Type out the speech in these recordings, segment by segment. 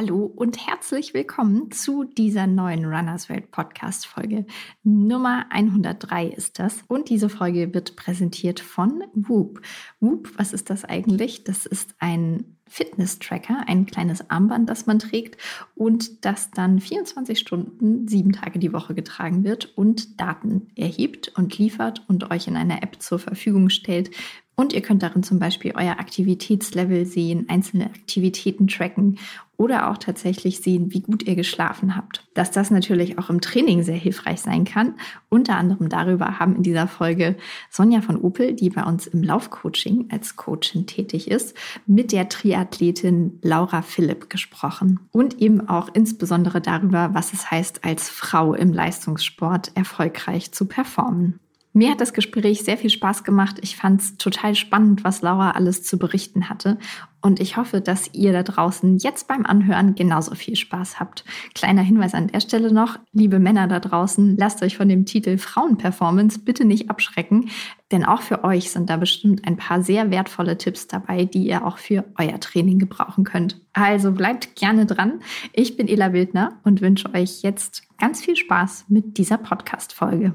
Hallo und herzlich willkommen zu dieser neuen Runners World Podcast Folge. Nummer 103 ist das. Und diese Folge wird präsentiert von Whoop. Whoop, was ist das eigentlich? Das ist ein Fitness-Tracker, ein kleines Armband, das man trägt und das dann 24 Stunden, sieben Tage die Woche getragen wird und Daten erhebt und liefert und euch in einer App zur Verfügung stellt, und ihr könnt darin zum Beispiel euer Aktivitätslevel sehen, einzelne Aktivitäten tracken oder auch tatsächlich sehen, wie gut ihr geschlafen habt. Dass das natürlich auch im Training sehr hilfreich sein kann. Unter anderem darüber haben in dieser Folge Sonja von Opel, die bei uns im Laufcoaching als Coachin tätig ist, mit der Triathletin Laura Philipp gesprochen. Und eben auch insbesondere darüber, was es heißt, als Frau im Leistungssport erfolgreich zu performen. Mir hat das Gespräch sehr viel Spaß gemacht. Ich fand es total spannend, was Laura alles zu berichten hatte. Und ich hoffe, dass ihr da draußen jetzt beim Anhören genauso viel Spaß habt. Kleiner Hinweis an der Stelle noch, liebe Männer da draußen, lasst euch von dem Titel Frauenperformance bitte nicht abschrecken, denn auch für euch sind da bestimmt ein paar sehr wertvolle Tipps dabei, die ihr auch für euer Training gebrauchen könnt. Also bleibt gerne dran. Ich bin Ela Wildner und wünsche euch jetzt ganz viel Spaß mit dieser Podcast-Folge.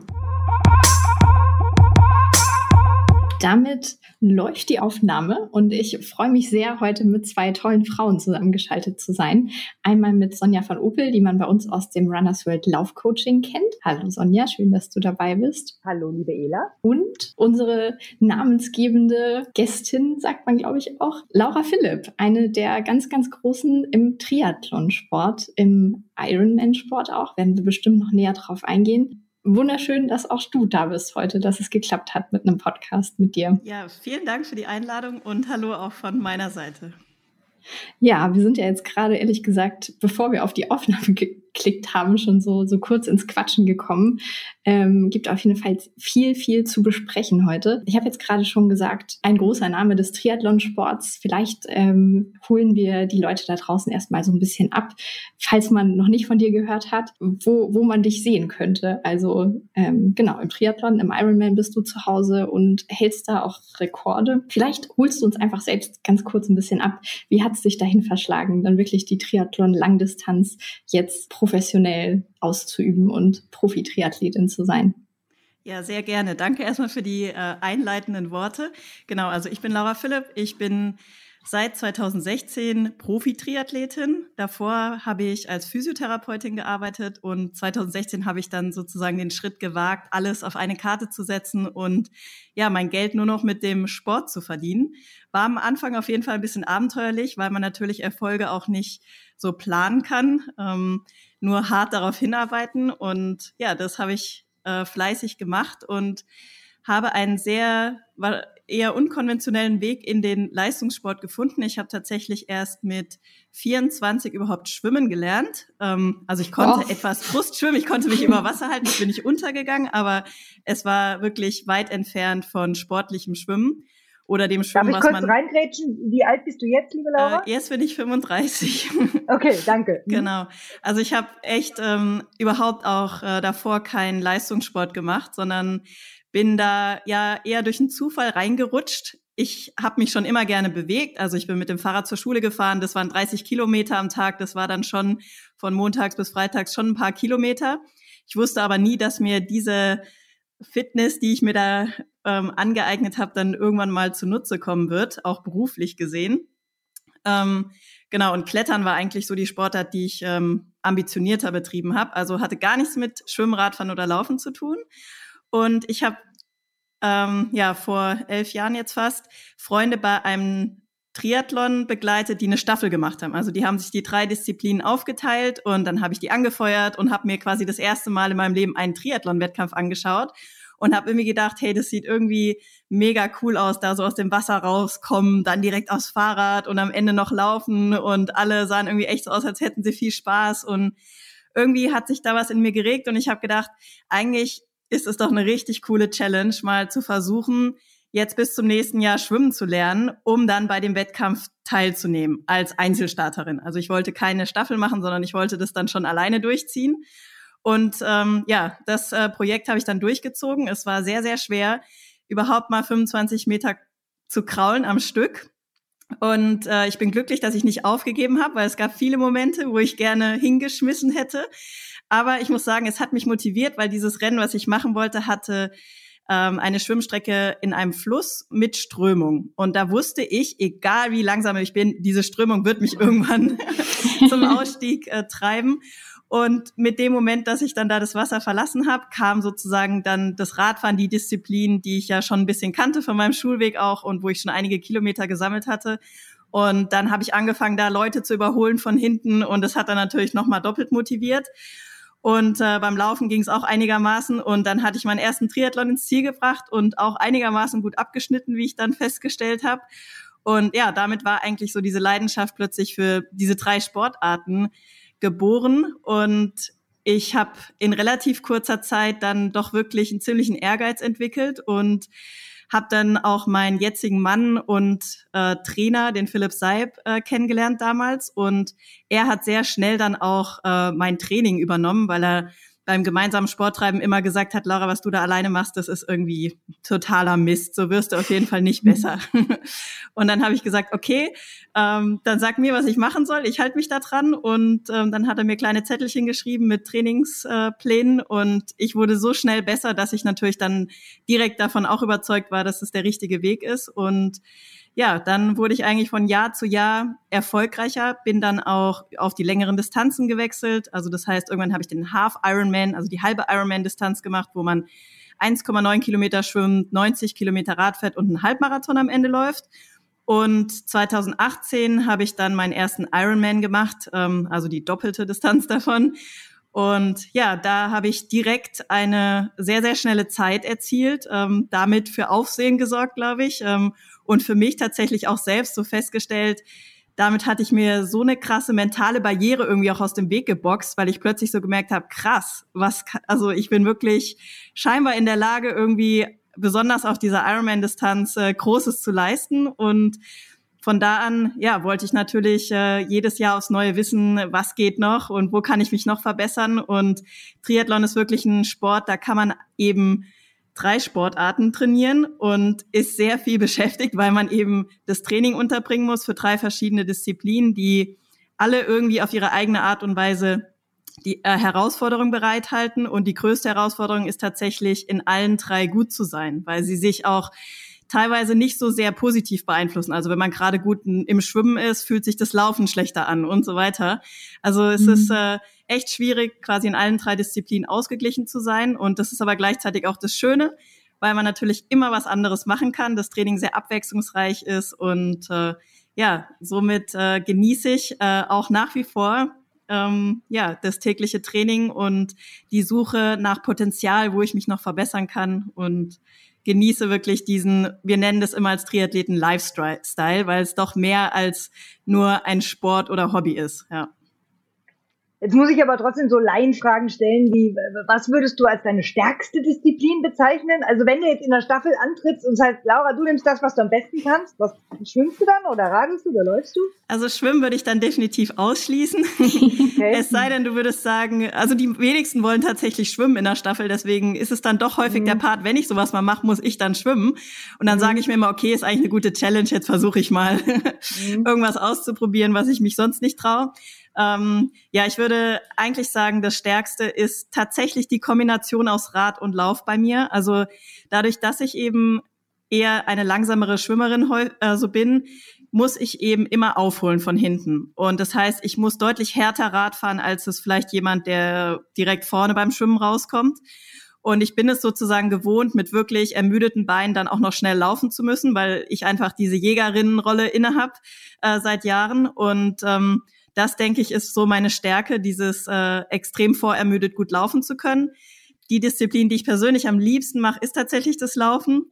Damit läuft die Aufnahme und ich freue mich sehr, heute mit zwei tollen Frauen zusammengeschaltet zu sein. Einmal mit Sonja von Opel, die man bei uns aus dem Runners World Laufcoaching kennt. Hallo Sonja, schön, dass du dabei bist. Hallo, liebe Ela. Und unsere namensgebende Gästin, sagt man glaube ich auch, Laura Philipp, eine der ganz, ganz großen im Triathlonsport, im Ironman-Sport auch, werden wir bestimmt noch näher drauf eingehen wunderschön, dass auch du da bist heute, dass es geklappt hat mit einem Podcast mit dir. Ja, vielen Dank für die Einladung und hallo auch von meiner Seite. Ja, wir sind ja jetzt gerade ehrlich gesagt, bevor wir auf die Aufnahme geklickt haben, schon so, so kurz ins Quatschen gekommen. Ähm, gibt auf jeden Fall viel, viel zu besprechen heute. Ich habe jetzt gerade schon gesagt, ein großer Name des Triathlonsports. Vielleicht ähm, holen wir die Leute da draußen erstmal so ein bisschen ab, falls man noch nicht von dir gehört hat, wo, wo man dich sehen könnte. Also ähm, genau, im Triathlon, im Ironman bist du zu Hause und hältst da auch Rekorde. Vielleicht holst du uns einfach selbst ganz kurz ein bisschen ab. Wie hat es dich dahin verschlagen, dann wirklich die Triathlon-Langdistanz jetzt professionell auszuüben und Profi-Triathletin zu sein. Ja, sehr gerne. Danke erstmal für die äh, einleitenden Worte. Genau, also ich bin Laura Philipp. Ich bin seit 2016 Profi-Triathletin. Davor habe ich als Physiotherapeutin gearbeitet und 2016 habe ich dann sozusagen den Schritt gewagt, alles auf eine Karte zu setzen und ja, mein Geld nur noch mit dem Sport zu verdienen. War am Anfang auf jeden Fall ein bisschen abenteuerlich, weil man natürlich Erfolge auch nicht so planen kann, ähm, nur hart darauf hinarbeiten und ja, das habe ich äh, fleißig gemacht und habe einen sehr eher unkonventionellen Weg in den Leistungssport gefunden. Ich habe tatsächlich erst mit 24 überhaupt schwimmen gelernt. Ähm, also ich konnte oh. etwas Brustschwimmen, ich konnte mich über Wasser halten, ich bin nicht untergegangen, aber es war wirklich weit entfernt von sportlichem Schwimmen oder dem Schwimmen, Darf ich kurz reingrätschen? Wie alt bist du jetzt, liebe Laura? Äh, jetzt bin ich 35. Okay, danke. Mhm. genau. Also ich habe echt ähm, überhaupt auch äh, davor keinen Leistungssport gemacht, sondern bin da ja eher durch einen Zufall reingerutscht. Ich habe mich schon immer gerne bewegt. Also ich bin mit dem Fahrrad zur Schule gefahren. Das waren 30 Kilometer am Tag. Das war dann schon von montags bis freitags schon ein paar Kilometer. Ich wusste aber nie, dass mir diese Fitness, die ich mir da ähm, angeeignet habe, dann irgendwann mal zunutze kommen wird, auch beruflich gesehen. Ähm, genau, und Klettern war eigentlich so die Sportart, die ich ähm, ambitionierter betrieben habe. Also hatte gar nichts mit Schwimmen, Radfahren oder Laufen zu tun. Und ich habe ähm, ja vor elf Jahren jetzt fast Freunde bei einem Triathlon begleitet, die eine Staffel gemacht haben. Also die haben sich die drei Disziplinen aufgeteilt und dann habe ich die angefeuert und habe mir quasi das erste Mal in meinem Leben einen Triathlon-Wettkampf angeschaut und habe irgendwie gedacht, hey, das sieht irgendwie mega cool aus, da so aus dem Wasser rauskommen, dann direkt aufs Fahrrad und am Ende noch laufen und alle sahen irgendwie echt so aus, als hätten sie viel Spaß und irgendwie hat sich da was in mir geregt und ich habe gedacht, eigentlich ist es doch eine richtig coole Challenge, mal zu versuchen, jetzt bis zum nächsten Jahr schwimmen zu lernen, um dann bei dem Wettkampf teilzunehmen als Einzelstarterin. Also ich wollte keine Staffel machen, sondern ich wollte das dann schon alleine durchziehen. Und ähm, ja, das äh, Projekt habe ich dann durchgezogen. Es war sehr, sehr schwer, überhaupt mal 25 Meter zu kraulen am Stück. Und äh, ich bin glücklich, dass ich nicht aufgegeben habe, weil es gab viele Momente, wo ich gerne hingeschmissen hätte. Aber ich muss sagen, es hat mich motiviert, weil dieses Rennen, was ich machen wollte, hatte ähm, eine Schwimmstrecke in einem Fluss mit Strömung. Und da wusste ich, egal wie langsam ich bin, diese Strömung wird mich irgendwann zum Ausstieg äh, treiben. Und mit dem Moment, dass ich dann da das Wasser verlassen habe, kam sozusagen dann das Radfahren, die Disziplin, die ich ja schon ein bisschen kannte von meinem Schulweg auch und wo ich schon einige Kilometer gesammelt hatte. Und dann habe ich angefangen, da Leute zu überholen von hinten und das hat dann natürlich nochmal doppelt motiviert. Und äh, beim Laufen ging es auch einigermaßen. Und dann hatte ich meinen ersten Triathlon ins Ziel gebracht und auch einigermaßen gut abgeschnitten, wie ich dann festgestellt habe. Und ja, damit war eigentlich so diese Leidenschaft plötzlich für diese drei Sportarten geboren. Und ich habe in relativ kurzer Zeit dann doch wirklich einen ziemlichen Ehrgeiz entwickelt und habe dann auch meinen jetzigen Mann und äh, Trainer, den Philipp Seib, äh, kennengelernt damals. Und er hat sehr schnell dann auch äh, mein Training übernommen, weil er beim gemeinsamen Sporttreiben immer gesagt hat, Laura, was du da alleine machst, das ist irgendwie totaler Mist. So wirst du auf jeden Fall nicht besser. und dann habe ich gesagt, okay, ähm, dann sag mir, was ich machen soll. Ich halte mich da dran. Und ähm, dann hat er mir kleine Zettelchen geschrieben mit Trainingsplänen. Äh, und ich wurde so schnell besser, dass ich natürlich dann direkt davon auch überzeugt war, dass es der richtige Weg ist. Und ja, dann wurde ich eigentlich von Jahr zu Jahr erfolgreicher, bin dann auch auf die längeren Distanzen gewechselt. Also das heißt, irgendwann habe ich den Half Ironman, also die halbe Ironman-Distanz gemacht, wo man 1,9 Kilometer schwimmt, 90 Kilometer Rad fährt und einen Halbmarathon am Ende läuft. Und 2018 habe ich dann meinen ersten Ironman gemacht, ähm, also die doppelte Distanz davon. Und ja, da habe ich direkt eine sehr, sehr schnelle Zeit erzielt, ähm, damit für Aufsehen gesorgt, glaube ich. Ähm, und für mich tatsächlich auch selbst so festgestellt, damit hatte ich mir so eine krasse mentale Barriere irgendwie auch aus dem Weg geboxt, weil ich plötzlich so gemerkt habe, krass, was, also ich bin wirklich scheinbar in der Lage, irgendwie besonders auf dieser Ironman-Distanz äh, Großes zu leisten und von da an, ja, wollte ich natürlich äh, jedes Jahr aufs Neue wissen, was geht noch und wo kann ich mich noch verbessern. Und Triathlon ist wirklich ein Sport, da kann man eben drei Sportarten trainieren und ist sehr viel beschäftigt, weil man eben das Training unterbringen muss für drei verschiedene Disziplinen, die alle irgendwie auf ihre eigene Art und Weise die äh, Herausforderung bereithalten. Und die größte Herausforderung ist tatsächlich, in allen drei gut zu sein, weil sie sich auch teilweise nicht so sehr positiv beeinflussen. Also wenn man gerade gut im Schwimmen ist, fühlt sich das Laufen schlechter an und so weiter. Also es mhm. ist äh, echt schwierig, quasi in allen drei Disziplinen ausgeglichen zu sein. Und das ist aber gleichzeitig auch das Schöne, weil man natürlich immer was anderes machen kann, das Training sehr abwechslungsreich ist und äh, ja, somit äh, genieße ich äh, auch nach wie vor ähm, ja das tägliche Training und die Suche nach Potenzial, wo ich mich noch verbessern kann und genieße wirklich diesen, wir nennen das immer als Triathleten Lifestyle, weil es doch mehr als nur ein Sport oder Hobby ist. Ja. Jetzt muss ich aber trotzdem so Laienfragen stellen, wie, was würdest du als deine stärkste Disziplin bezeichnen? Also wenn du jetzt in der Staffel antrittst und sagst, Laura, du nimmst das, was du am besten kannst, was schwimmst du dann oder radelst du oder läufst du? Also schwimmen würde ich dann definitiv ausschließen. Okay. es sei denn, du würdest sagen, also die wenigsten wollen tatsächlich schwimmen in der Staffel, deswegen ist es dann doch häufig mhm. der Part, wenn ich sowas mal mache, muss ich dann schwimmen. Und dann mhm. sage ich mir immer, okay, ist eigentlich eine gute Challenge, jetzt versuche ich mal mhm. irgendwas auszuprobieren, was ich mich sonst nicht traue. Ähm, ja, ich würde eigentlich sagen, das Stärkste ist tatsächlich die Kombination aus Rad und Lauf bei mir. Also dadurch, dass ich eben eher eine langsamere Schwimmerin äh, so bin, muss ich eben immer aufholen von hinten. Und das heißt, ich muss deutlich härter Rad fahren, als es vielleicht jemand, der direkt vorne beim Schwimmen rauskommt. Und ich bin es sozusagen gewohnt, mit wirklich ermüdeten Beinen dann auch noch schnell laufen zu müssen, weil ich einfach diese Jägerinnenrolle inne habe äh, seit Jahren. Und ähm, das, denke ich, ist so meine Stärke, dieses äh, extrem vorermüdet gut laufen zu können. Die Disziplin, die ich persönlich am liebsten mache, ist tatsächlich das Laufen,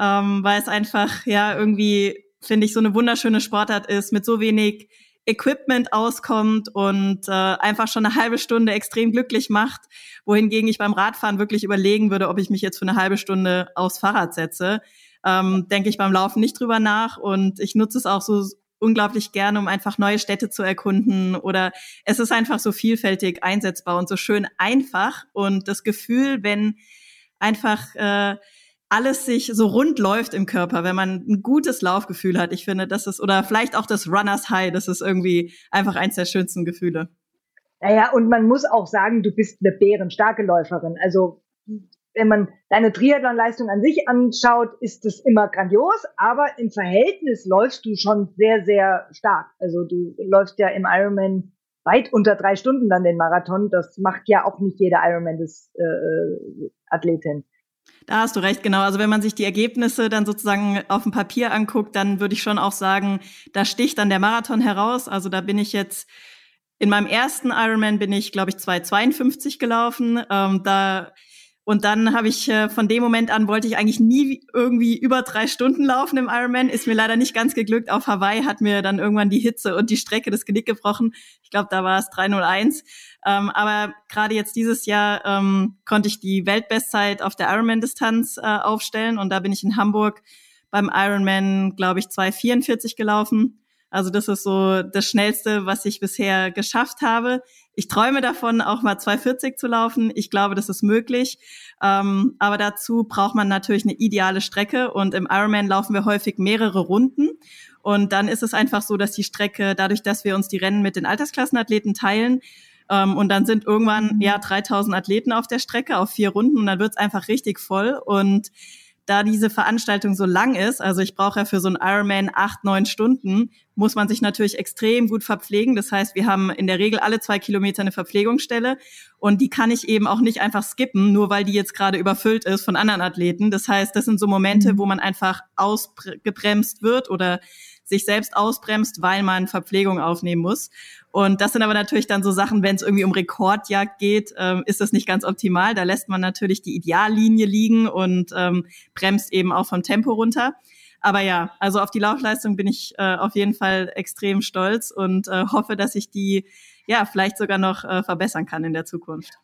ähm, weil es einfach, ja, irgendwie, finde ich, so eine wunderschöne Sportart ist, mit so wenig Equipment auskommt und äh, einfach schon eine halbe Stunde extrem glücklich macht, wohingegen ich beim Radfahren wirklich überlegen würde, ob ich mich jetzt für eine halbe Stunde aufs Fahrrad setze. Ähm, denke ich beim Laufen nicht drüber nach und ich nutze es auch so unglaublich gerne, um einfach neue Städte zu erkunden oder es ist einfach so vielfältig einsetzbar und so schön einfach und das Gefühl, wenn einfach äh, alles sich so rund läuft im Körper, wenn man ein gutes Laufgefühl hat. Ich finde, das ist, oder vielleicht auch das Runners High, das ist irgendwie einfach eins der schönsten Gefühle. Naja, und man muss auch sagen, du bist eine bärenstarke Läuferin. Also wenn man deine Triathlon-Leistung an sich anschaut, ist das immer grandios, aber im Verhältnis läufst du schon sehr, sehr stark. Also du läufst ja im Ironman weit unter drei Stunden dann den Marathon. Das macht ja auch nicht jeder Ironman des äh. Da hast du recht, genau. Also wenn man sich die Ergebnisse dann sozusagen auf dem Papier anguckt, dann würde ich schon auch sagen, da sticht dann der Marathon heraus. Also da bin ich jetzt in meinem ersten Ironman bin ich, glaube ich, 2,52 gelaufen. Ähm, da und dann habe ich äh, von dem Moment an wollte ich eigentlich nie irgendwie über drei Stunden laufen im Ironman. Ist mir leider nicht ganz geglückt. Auf Hawaii hat mir dann irgendwann die Hitze und die Strecke das Genick gebrochen. Ich glaube, da war es 301. Ähm, aber gerade jetzt dieses Jahr ähm, konnte ich die Weltbestzeit auf der Ironman-Distanz äh, aufstellen und da bin ich in Hamburg beim Ironman, glaube ich, 2,44 gelaufen. Also das ist so das Schnellste, was ich bisher geschafft habe. Ich träume davon, auch mal 240 zu laufen. Ich glaube, das ist möglich. Ähm, aber dazu braucht man natürlich eine ideale Strecke. Und im Ironman laufen wir häufig mehrere Runden. Und dann ist es einfach so, dass die Strecke, dadurch, dass wir uns die Rennen mit den Altersklassenathleten teilen, ähm, und dann sind irgendwann ja 3000 Athleten auf der Strecke auf vier Runden und dann wird's einfach richtig voll. Und da diese Veranstaltung so lang ist, also ich brauche ja für so einen Ironman acht, neun Stunden, muss man sich natürlich extrem gut verpflegen. Das heißt, wir haben in der Regel alle zwei Kilometer eine Verpflegungsstelle und die kann ich eben auch nicht einfach skippen, nur weil die jetzt gerade überfüllt ist von anderen Athleten. Das heißt, das sind so Momente, mhm. wo man einfach ausgebremst wird oder sich selbst ausbremst, weil man Verpflegung aufnehmen muss. Und das sind aber natürlich dann so Sachen, wenn es irgendwie um Rekordjagd geht, ähm, ist das nicht ganz optimal. Da lässt man natürlich die Ideallinie liegen und ähm, bremst eben auch vom Tempo runter. Aber ja, also auf die Laufleistung bin ich äh, auf jeden Fall extrem stolz und äh, hoffe, dass ich die ja vielleicht sogar noch äh, verbessern kann in der Zukunft.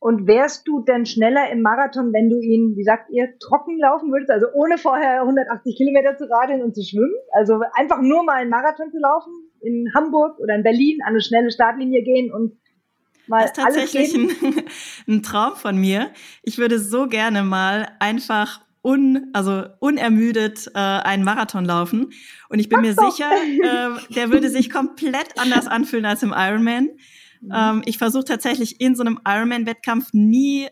Und wärst du denn schneller im Marathon, wenn du ihn, wie sagt ihr, trocken laufen würdest? Also ohne vorher 180 Kilometer zu radeln und zu schwimmen? Also einfach nur mal einen Marathon zu laufen in Hamburg oder in Berlin an eine schnelle Startlinie gehen und mal Das ist tatsächlich ein, ein Traum von mir. Ich würde so gerne mal einfach un, also unermüdet äh, einen Marathon laufen. Und ich bin Ach mir so. sicher, äh, der würde sich komplett anders anfühlen als im Ironman. Mhm. Ähm, ich versuche tatsächlich in so einem Ironman-Wettkampf nie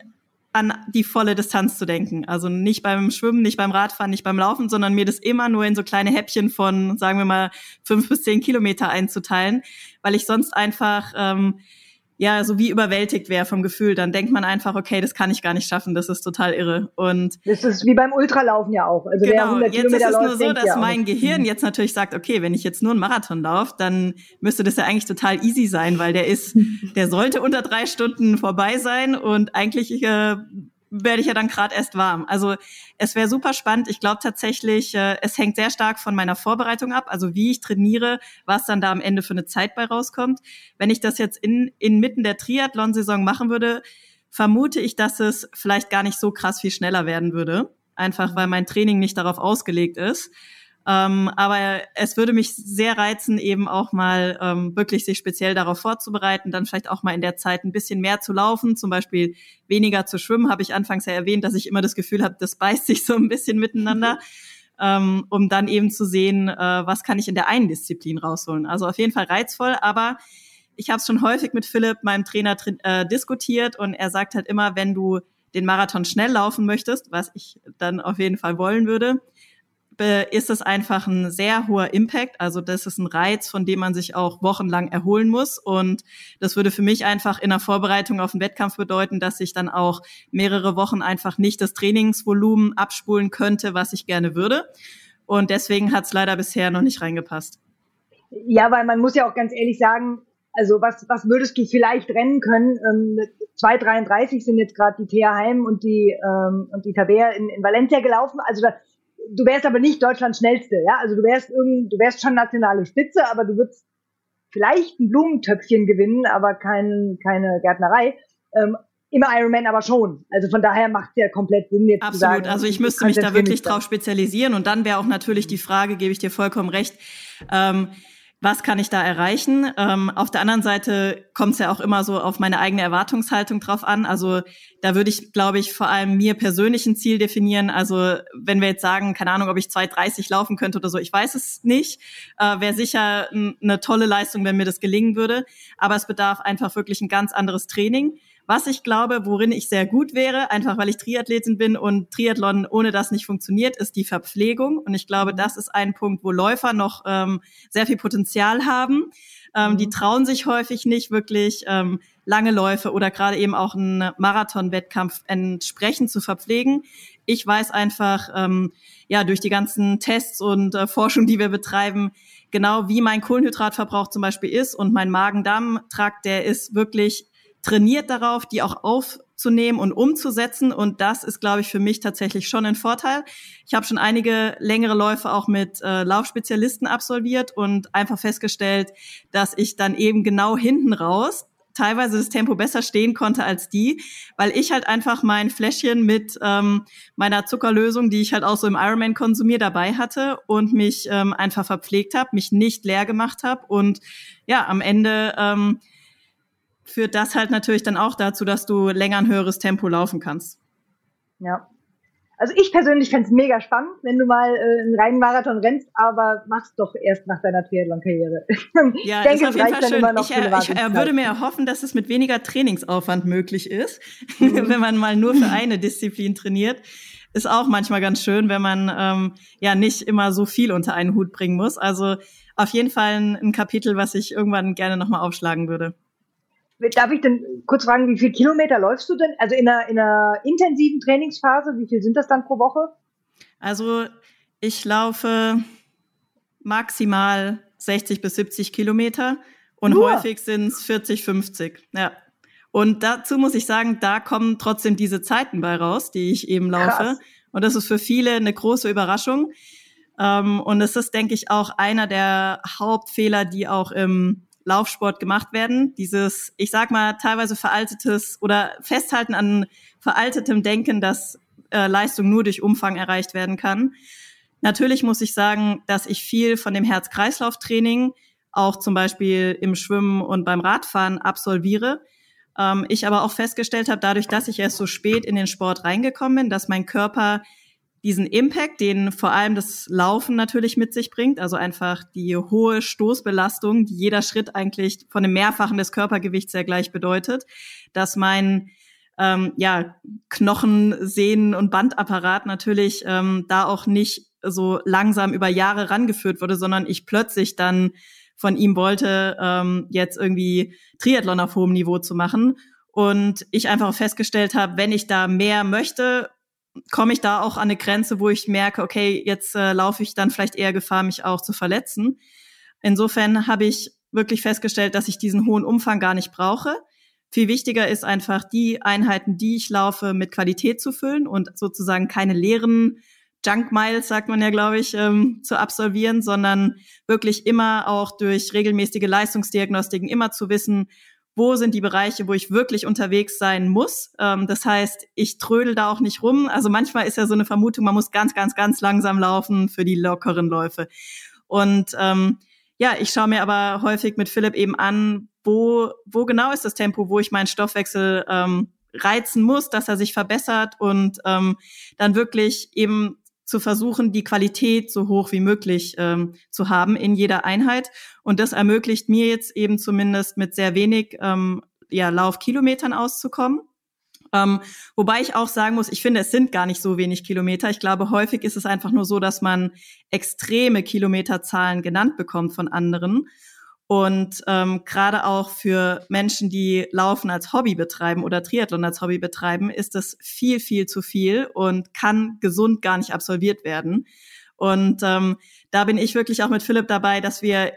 an die volle Distanz zu denken. Also nicht beim Schwimmen, nicht beim Radfahren, nicht beim Laufen, sondern mir das immer nur in so kleine Häppchen von, sagen wir mal, fünf bis zehn Kilometer einzuteilen, weil ich sonst einfach ähm, ja so wie überwältigt wäre vom Gefühl. Dann denkt man einfach, okay, das kann ich gar nicht schaffen, das ist total irre. Und das ist wie beim Ultralaufen ja auch. Also genau, jetzt Kilometer ist es läuft, nur so, dass ja mein Gehirn jetzt natürlich sagt, okay, wenn ich jetzt nur einen Marathon laufe, dann müsste das ja eigentlich total easy sein, weil der ist, der sollte unter drei Stunden vorbei sein und eigentlich äh, werde ich ja dann gerade erst warm. Also es wäre super spannend. Ich glaube tatsächlich, äh, es hängt sehr stark von meiner Vorbereitung ab, also wie ich trainiere, was dann da am Ende für eine Zeit bei rauskommt. Wenn ich das jetzt in inmitten der Triathlon-Saison machen würde, vermute ich, dass es vielleicht gar nicht so krass viel schneller werden würde. Einfach weil mein Training nicht darauf ausgelegt ist. Ähm, aber es würde mich sehr reizen, eben auch mal ähm, wirklich sich speziell darauf vorzubereiten, dann vielleicht auch mal in der Zeit ein bisschen mehr zu laufen, zum Beispiel weniger zu schwimmen, habe ich anfangs ja erwähnt, dass ich immer das Gefühl habe, das beißt sich so ein bisschen miteinander. ähm, um dann eben zu sehen, äh, was kann ich in der einen Disziplin rausholen. Also auf jeden Fall reizvoll, aber ich habe es schon häufig mit Philipp, meinem Trainer, äh, diskutiert und er sagt halt immer, wenn du den Marathon schnell laufen möchtest, was ich dann auf jeden Fall wollen würde, ist es einfach ein sehr hoher Impact. Also das ist ein Reiz, von dem man sich auch wochenlang erholen muss. Und das würde für mich einfach in der Vorbereitung auf den Wettkampf bedeuten, dass ich dann auch mehrere Wochen einfach nicht das Trainingsvolumen abspulen könnte, was ich gerne würde. Und deswegen hat es leider bisher noch nicht reingepasst. Ja, weil man muss ja auch ganz ehrlich sagen, also was, was würdest du vielleicht rennen können? Ähm, 2,33 sind jetzt gerade die Thea Heim und die, ähm, und die Tabea in, in Valencia gelaufen. Also da, du wärst aber nicht Deutschlands schnellste, ja. Also du wärst irgend, du wärst schon nationale Spitze, aber du würdest vielleicht ein Blumentöpfchen gewinnen, aber kein, keine Gärtnerei. Ähm, im Ironman aber schon. Also von daher macht es ja komplett Sinn jetzt Absolut. zu sagen. Also ich müsste mich da wirklich drauf spezialisieren und dann wäre auch natürlich die Frage, gebe ich dir vollkommen recht, ähm, was kann ich da erreichen? Ähm, auf der anderen Seite kommt es ja auch immer so auf meine eigene Erwartungshaltung drauf an. Also da würde ich, glaube ich, vor allem mir persönlich ein Ziel definieren. Also wenn wir jetzt sagen, keine Ahnung, ob ich 2,30 laufen könnte oder so, ich weiß es nicht. Äh, Wäre sicher eine tolle Leistung, wenn mir das gelingen würde. Aber es bedarf einfach wirklich ein ganz anderes Training. Was ich glaube, worin ich sehr gut wäre, einfach weil ich Triathletin bin und Triathlon ohne das nicht funktioniert, ist die Verpflegung. Und ich glaube, das ist ein Punkt, wo Läufer noch ähm, sehr viel Potenzial haben. Ähm, die mhm. trauen sich häufig nicht wirklich ähm, lange Läufe oder gerade eben auch einen Marathon-Wettkampf entsprechend zu verpflegen. Ich weiß einfach, ähm, ja, durch die ganzen Tests und äh, Forschung, die wir betreiben, genau wie mein Kohlenhydratverbrauch zum Beispiel ist und mein Magen-Darm-Trakt, der ist wirklich trainiert darauf, die auch aufzunehmen und umzusetzen. Und das ist, glaube ich, für mich tatsächlich schon ein Vorteil. Ich habe schon einige längere Läufe auch mit äh, Laufspezialisten absolviert und einfach festgestellt, dass ich dann eben genau hinten raus teilweise das Tempo besser stehen konnte als die, weil ich halt einfach mein Fläschchen mit ähm, meiner Zuckerlösung, die ich halt auch so im Ironman konsumiere, dabei hatte und mich ähm, einfach verpflegt habe, mich nicht leer gemacht habe und ja, am Ende ähm, führt das halt natürlich dann auch dazu, dass du länger ein höheres Tempo laufen kannst. Ja. Also ich persönlich fände es mega spannend, wenn du mal äh, einen reinen Marathon rennst, aber mach's doch erst nach deiner Triathlon-Karriere. Ja, ich denke, ist auf jeden Fall schön. Ich, äh, ich äh, würde mir erhoffen, dass es mit weniger Trainingsaufwand möglich ist, mhm. wenn man mal nur für eine Disziplin trainiert. Ist auch manchmal ganz schön, wenn man ähm, ja nicht immer so viel unter einen Hut bringen muss. Also auf jeden Fall ein, ein Kapitel, was ich irgendwann gerne nochmal aufschlagen würde. Darf ich denn kurz fragen, wie viele Kilometer läufst du denn? Also in einer, in einer intensiven Trainingsphase, wie viel sind das dann pro Woche? Also ich laufe maximal 60 bis 70 Kilometer und Nur? häufig sind es 40, 50. Ja. Und dazu muss ich sagen, da kommen trotzdem diese Zeiten bei raus, die ich eben laufe. Krass. Und das ist für viele eine große Überraschung. Ähm, und es ist, denke ich, auch einer der Hauptfehler, die auch im Laufsport gemacht werden. Dieses, ich sag mal, teilweise veraltetes oder Festhalten an veraltetem Denken, dass äh, Leistung nur durch Umfang erreicht werden kann. Natürlich muss ich sagen, dass ich viel von dem Herz-Kreislauf-Training auch zum Beispiel im Schwimmen und beim Radfahren absolviere. Ähm, ich aber auch festgestellt habe, dadurch, dass ich erst so spät in den Sport reingekommen bin, dass mein Körper diesen Impact, den vor allem das Laufen natürlich mit sich bringt, also einfach die hohe Stoßbelastung, die jeder Schritt eigentlich von einem Mehrfachen des Körpergewichts sehr gleich bedeutet, dass mein ähm, ja, Knochen, Sehnen und Bandapparat natürlich ähm, da auch nicht so langsam über Jahre rangeführt wurde, sondern ich plötzlich dann von ihm wollte, ähm, jetzt irgendwie Triathlon auf hohem Niveau zu machen. Und ich einfach festgestellt habe, wenn ich da mehr möchte, komme ich da auch an eine Grenze, wo ich merke, okay, jetzt äh, laufe ich dann vielleicht eher Gefahr, mich auch zu verletzen. Insofern habe ich wirklich festgestellt, dass ich diesen hohen Umfang gar nicht brauche. Viel wichtiger ist einfach, die Einheiten, die ich laufe, mit Qualität zu füllen und sozusagen keine leeren Junk Miles, sagt man ja, glaube ich, ähm, zu absolvieren, sondern wirklich immer auch durch regelmäßige Leistungsdiagnostiken immer zu wissen, wo sind die Bereiche, wo ich wirklich unterwegs sein muss. Ähm, das heißt, ich trödel da auch nicht rum. Also manchmal ist ja so eine Vermutung, man muss ganz, ganz, ganz langsam laufen für die lockeren Läufe. Und ähm, ja, ich schaue mir aber häufig mit Philipp eben an, wo, wo genau ist das Tempo, wo ich meinen Stoffwechsel ähm, reizen muss, dass er sich verbessert und ähm, dann wirklich eben zu versuchen, die Qualität so hoch wie möglich ähm, zu haben in jeder Einheit. Und das ermöglicht mir jetzt eben zumindest mit sehr wenig ähm, ja, Laufkilometern auszukommen. Ähm, wobei ich auch sagen muss, ich finde, es sind gar nicht so wenig Kilometer. Ich glaube, häufig ist es einfach nur so, dass man extreme Kilometerzahlen genannt bekommt von anderen. Und ähm, gerade auch für Menschen, die Laufen als Hobby betreiben oder Triathlon als Hobby betreiben, ist das viel, viel zu viel und kann gesund gar nicht absolviert werden. Und ähm, da bin ich wirklich auch mit Philipp dabei, dass wir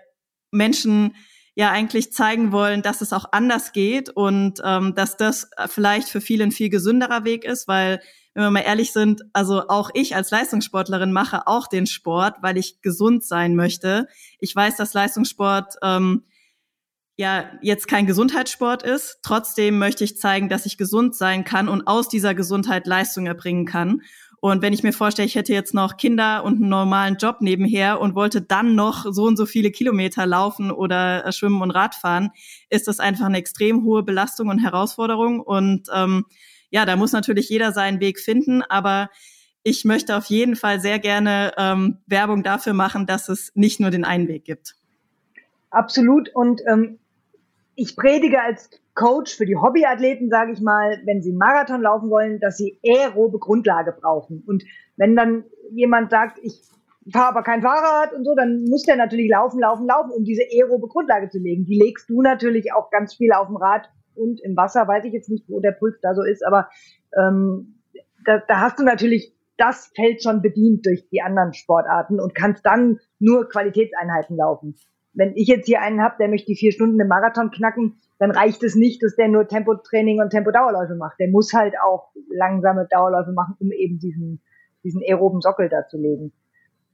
Menschen ja eigentlich zeigen wollen, dass es auch anders geht und ähm, dass das vielleicht für viele ein viel gesünderer Weg ist, weil wenn wir mal ehrlich sind, also auch ich als Leistungssportlerin mache auch den Sport, weil ich gesund sein möchte. Ich weiß, dass Leistungssport ähm, ja jetzt kein Gesundheitssport ist. Trotzdem möchte ich zeigen, dass ich gesund sein kann und aus dieser Gesundheit Leistung erbringen kann. Und wenn ich mir vorstelle, ich hätte jetzt noch Kinder und einen normalen Job nebenher und wollte dann noch so und so viele Kilometer laufen oder äh, schwimmen und Radfahren, ist das einfach eine extrem hohe Belastung und Herausforderung. Und ähm, ja, da muss natürlich jeder seinen Weg finden, aber ich möchte auf jeden Fall sehr gerne ähm, Werbung dafür machen, dass es nicht nur den einen Weg gibt. Absolut. Und ähm, ich predige als Coach für die Hobbyathleten, sage ich mal, wenn sie Marathon laufen wollen, dass sie aerobe Grundlage brauchen. Und wenn dann jemand sagt, ich fahre aber kein Fahrrad und so, dann muss der natürlich laufen, laufen, laufen, um diese aerobe Grundlage zu legen. Die legst du natürlich auch ganz viel auf dem Rad und im Wasser, weiß ich jetzt nicht, wo der Puls da so ist, aber ähm, da, da hast du natürlich das Feld schon bedient durch die anderen Sportarten und kannst dann nur Qualitätseinheiten laufen. Wenn ich jetzt hier einen habe, der möchte die vier Stunden im Marathon knacken, dann reicht es nicht, dass der nur Tempotraining und Tempodauerläufe macht. Der muss halt auch langsame Dauerläufe machen, um eben diesen, diesen aeroben Sockel da zu legen.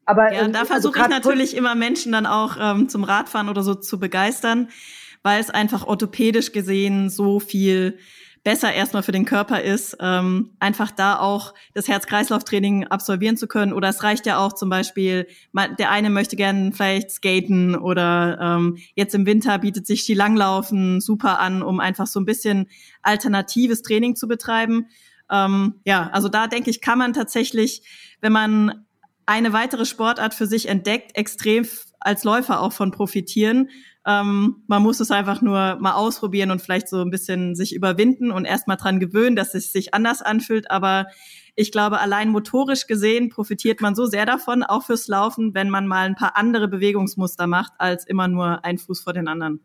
Aber ja, da also versuche ich natürlich immer Menschen dann auch ähm, zum Radfahren oder so zu begeistern, weil es einfach orthopädisch gesehen so viel besser erstmal für den Körper ist, ähm, einfach da auch das Herz-Kreislauf-Training absolvieren zu können. Oder es reicht ja auch zum Beispiel, der eine möchte gerne vielleicht skaten oder ähm, jetzt im Winter bietet sich die Langlaufen super an, um einfach so ein bisschen alternatives Training zu betreiben. Ähm, ja, also da denke ich, kann man tatsächlich, wenn man eine weitere Sportart für sich entdeckt, extrem als Läufer auch von profitieren. Ähm, man muss es einfach nur mal ausprobieren und vielleicht so ein bisschen sich überwinden und erstmal dran gewöhnen, dass es sich anders anfühlt. Aber ich glaube, allein motorisch gesehen profitiert man so sehr davon, auch fürs Laufen, wenn man mal ein paar andere Bewegungsmuster macht, als immer nur ein Fuß vor den anderen.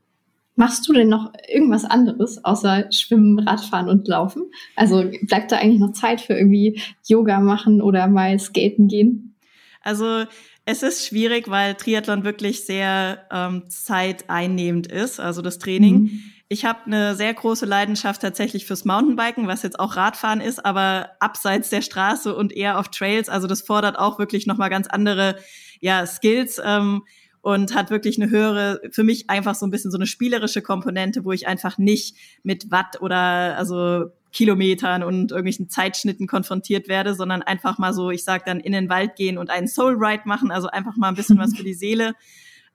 Machst du denn noch irgendwas anderes außer Schwimmen, Radfahren und Laufen? Also bleibt da eigentlich noch Zeit für irgendwie Yoga machen oder mal skaten gehen? Also es ist schwierig, weil Triathlon wirklich sehr ähm, zeiteinnehmend ist, also das Training. Mhm. Ich habe eine sehr große Leidenschaft tatsächlich fürs Mountainbiken, was jetzt auch Radfahren ist, aber abseits der Straße und eher auf Trails. Also das fordert auch wirklich nochmal ganz andere ja, Skills. Ähm, und hat wirklich eine höhere, für mich einfach so ein bisschen so eine spielerische Komponente, wo ich einfach nicht mit Watt oder also Kilometern und irgendwelchen Zeitschnitten konfrontiert werde, sondern einfach mal so, ich sag dann in den Wald gehen und einen Soul Ride machen, also einfach mal ein bisschen was für die Seele.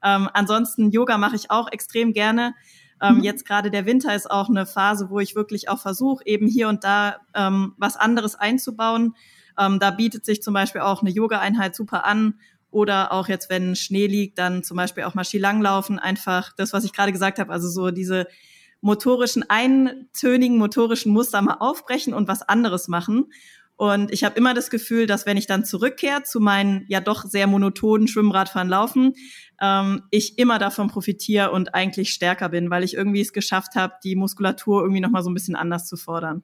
Ähm, ansonsten Yoga mache ich auch extrem gerne. Ähm, mhm. Jetzt gerade der Winter ist auch eine Phase, wo ich wirklich auch versuche, eben hier und da ähm, was anderes einzubauen. Ähm, da bietet sich zum Beispiel auch eine Yoga-Einheit super an. Oder auch jetzt, wenn Schnee liegt, dann zum Beispiel auch mal Skilanglaufen. Einfach das, was ich gerade gesagt habe, also so diese motorischen, eintönigen motorischen Muster mal aufbrechen und was anderes machen. Und ich habe immer das Gefühl, dass wenn ich dann zurückkehre zu meinen ja doch sehr monotonen Schwimmradfahren laufen, ähm, ich immer davon profitiere und eigentlich stärker bin, weil ich irgendwie es geschafft habe, die Muskulatur irgendwie nochmal so ein bisschen anders zu fordern.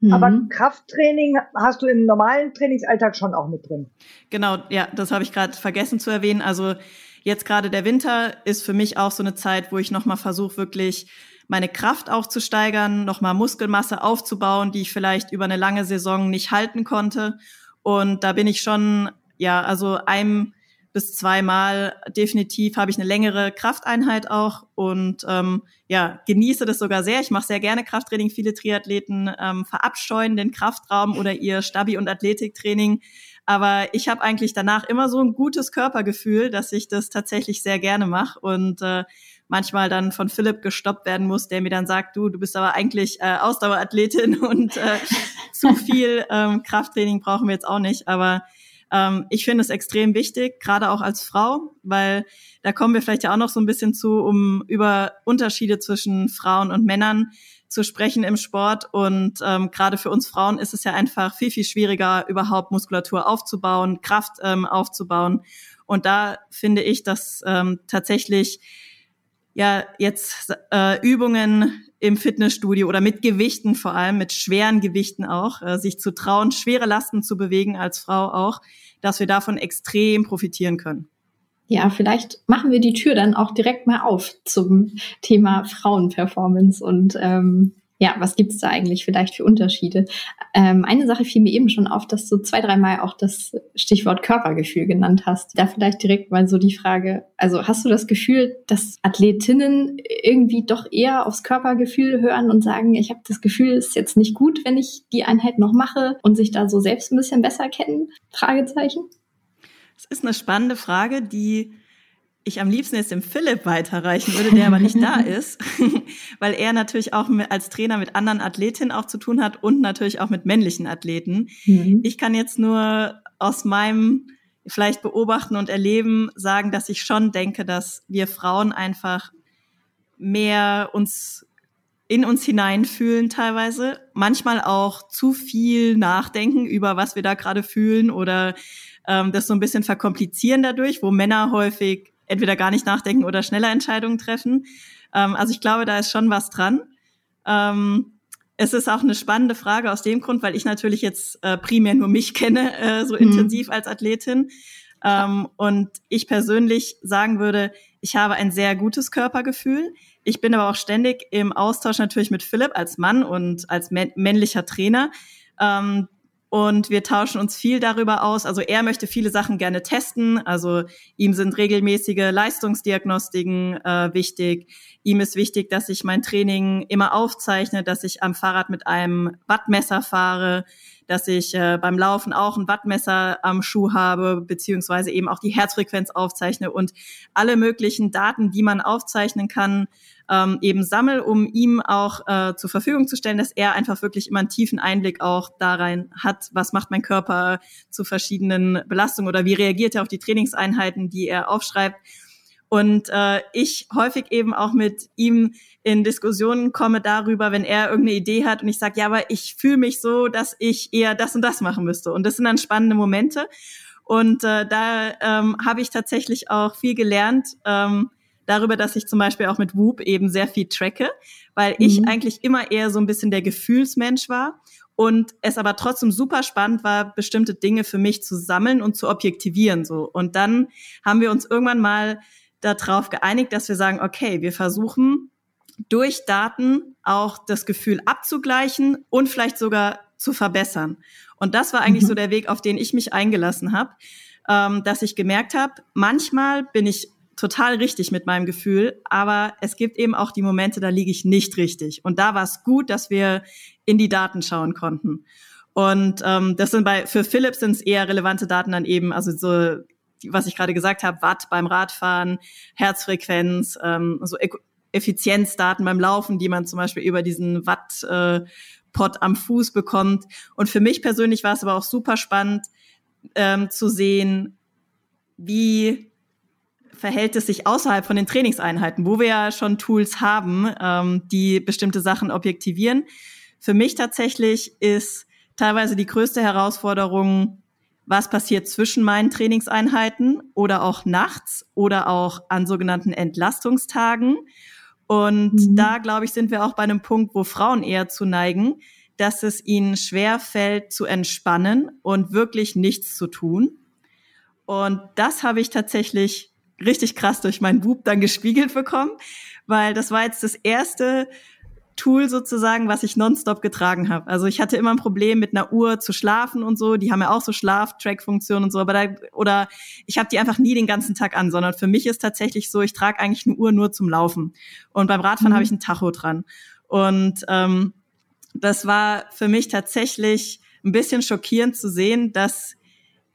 Mhm. Aber Krafttraining hast du im normalen Trainingsalltag schon auch mit drin. Genau, ja, das habe ich gerade vergessen zu erwähnen. Also Jetzt gerade der Winter ist für mich auch so eine Zeit, wo ich nochmal versuche, wirklich meine Kraft auch zu steigern, nochmal Muskelmasse aufzubauen, die ich vielleicht über eine lange Saison nicht halten konnte. Und da bin ich schon, ja, also ein bis zweimal definitiv habe ich eine längere Krafteinheit auch und ähm, ja, genieße das sogar sehr. Ich mache sehr gerne Krafttraining. Viele Triathleten ähm, verabscheuen den Kraftraum oder ihr Stabi- und Athletiktraining. Aber ich habe eigentlich danach immer so ein gutes Körpergefühl, dass ich das tatsächlich sehr gerne mache und äh, manchmal dann von Philipp gestoppt werden muss, der mir dann sagt, du, du bist aber eigentlich äh, Ausdauerathletin und äh, zu viel ähm, Krafttraining brauchen wir jetzt auch nicht. Aber ähm, ich finde es extrem wichtig, gerade auch als Frau, weil da kommen wir vielleicht ja auch noch so ein bisschen zu, um über Unterschiede zwischen Frauen und Männern zu sprechen im Sport. Und ähm, gerade für uns Frauen ist es ja einfach viel, viel schwieriger, überhaupt Muskulatur aufzubauen, Kraft ähm, aufzubauen. Und da finde ich, dass ähm, tatsächlich ja jetzt äh, Übungen im Fitnessstudio oder mit Gewichten vor allem, mit schweren Gewichten auch, äh, sich zu trauen, schwere Lasten zu bewegen als Frau auch, dass wir davon extrem profitieren können. Ja, vielleicht machen wir die Tür dann auch direkt mal auf zum Thema Frauenperformance und ähm, Ja, was gibt's da eigentlich vielleicht für Unterschiede? Ähm, eine Sache fiel mir eben schon auf, dass du zwei, dreimal auch das Stichwort Körpergefühl genannt hast. Da vielleicht direkt mal so die Frage, also hast du das Gefühl, dass Athletinnen irgendwie doch eher aufs Körpergefühl hören und sagen, ich habe das Gefühl, es ist jetzt nicht gut, wenn ich die Einheit noch mache und sich da so selbst ein bisschen besser kennen? Fragezeichen. Das ist eine spannende Frage, die ich am liebsten jetzt dem Philipp weiterreichen würde, der aber nicht da ist, weil er natürlich auch mit, als Trainer mit anderen Athletinnen auch zu tun hat und natürlich auch mit männlichen Athleten. Mhm. Ich kann jetzt nur aus meinem vielleicht beobachten und erleben sagen, dass ich schon denke, dass wir Frauen einfach mehr uns in uns hineinfühlen teilweise, manchmal auch zu viel nachdenken über was wir da gerade fühlen oder ähm, das so ein bisschen verkomplizieren dadurch, wo Männer häufig entweder gar nicht nachdenken oder schneller Entscheidungen treffen. Ähm, also ich glaube, da ist schon was dran. Ähm, es ist auch eine spannende Frage aus dem Grund, weil ich natürlich jetzt äh, primär nur mich kenne, äh, so mhm. intensiv als Athletin. Ähm, und ich persönlich sagen würde, ich habe ein sehr gutes Körpergefühl. Ich bin aber auch ständig im Austausch natürlich mit Philipp als Mann und als männlicher Trainer. Ähm, und wir tauschen uns viel darüber aus. Also er möchte viele Sachen gerne testen. Also ihm sind regelmäßige Leistungsdiagnostiken äh, wichtig. Ihm ist wichtig, dass ich mein Training immer aufzeichne, dass ich am Fahrrad mit einem Wattmesser fahre, dass ich äh, beim Laufen auch ein Wattmesser am Schuh habe, beziehungsweise eben auch die Herzfrequenz aufzeichne und alle möglichen Daten, die man aufzeichnen kann, ähm, eben sammel, um ihm auch äh, zur Verfügung zu stellen, dass er einfach wirklich immer einen tiefen Einblick auch da rein hat, was macht mein Körper zu verschiedenen Belastungen oder wie reagiert er auf die Trainingseinheiten, die er aufschreibt. Und äh, ich häufig eben auch mit ihm in Diskussionen komme darüber, wenn er irgendeine Idee hat und ich sage, ja, aber ich fühle mich so, dass ich eher das und das machen müsste. Und das sind dann spannende Momente. Und äh, da ähm, habe ich tatsächlich auch viel gelernt, ähm, darüber, dass ich zum Beispiel auch mit Whoop eben sehr viel tracke, weil mhm. ich eigentlich immer eher so ein bisschen der Gefühlsmensch war und es aber trotzdem super spannend war, bestimmte Dinge für mich zu sammeln und zu objektivieren so. Und dann haben wir uns irgendwann mal darauf geeinigt, dass wir sagen, okay, wir versuchen durch Daten auch das Gefühl abzugleichen und vielleicht sogar zu verbessern. Und das war eigentlich mhm. so der Weg, auf den ich mich eingelassen habe, ähm, dass ich gemerkt habe, manchmal bin ich total richtig mit meinem Gefühl, aber es gibt eben auch die Momente, da liege ich nicht richtig. Und da war es gut, dass wir in die Daten schauen konnten. Und ähm, das sind bei für Philips sind es eher relevante Daten dann eben, also so was ich gerade gesagt habe, Watt beim Radfahren, Herzfrequenz, ähm, so e Effizienzdaten beim Laufen, die man zum Beispiel über diesen Watt äh, Pot am Fuß bekommt. Und für mich persönlich war es aber auch super spannend ähm, zu sehen, wie verhält es sich außerhalb von den Trainingseinheiten, wo wir ja schon Tools haben, ähm, die bestimmte Sachen objektivieren. Für mich tatsächlich ist teilweise die größte Herausforderung, was passiert zwischen meinen Trainingseinheiten oder auch nachts oder auch an sogenannten Entlastungstagen. Und mhm. da, glaube ich, sind wir auch bei einem Punkt, wo Frauen eher zu neigen, dass es ihnen schwer fällt zu entspannen und wirklich nichts zu tun. Und das habe ich tatsächlich richtig krass durch meinen Bub dann gespiegelt bekommen, weil das war jetzt das erste Tool sozusagen, was ich nonstop getragen habe. Also ich hatte immer ein Problem mit einer Uhr zu schlafen und so. Die haben ja auch so Schlaftrack-Funktionen und so, aber da, oder ich habe die einfach nie den ganzen Tag an, sondern für mich ist tatsächlich so, ich trage eigentlich eine Uhr nur zum Laufen. Und beim Radfahren mhm. habe ich ein Tacho dran. Und ähm, das war für mich tatsächlich ein bisschen schockierend zu sehen, dass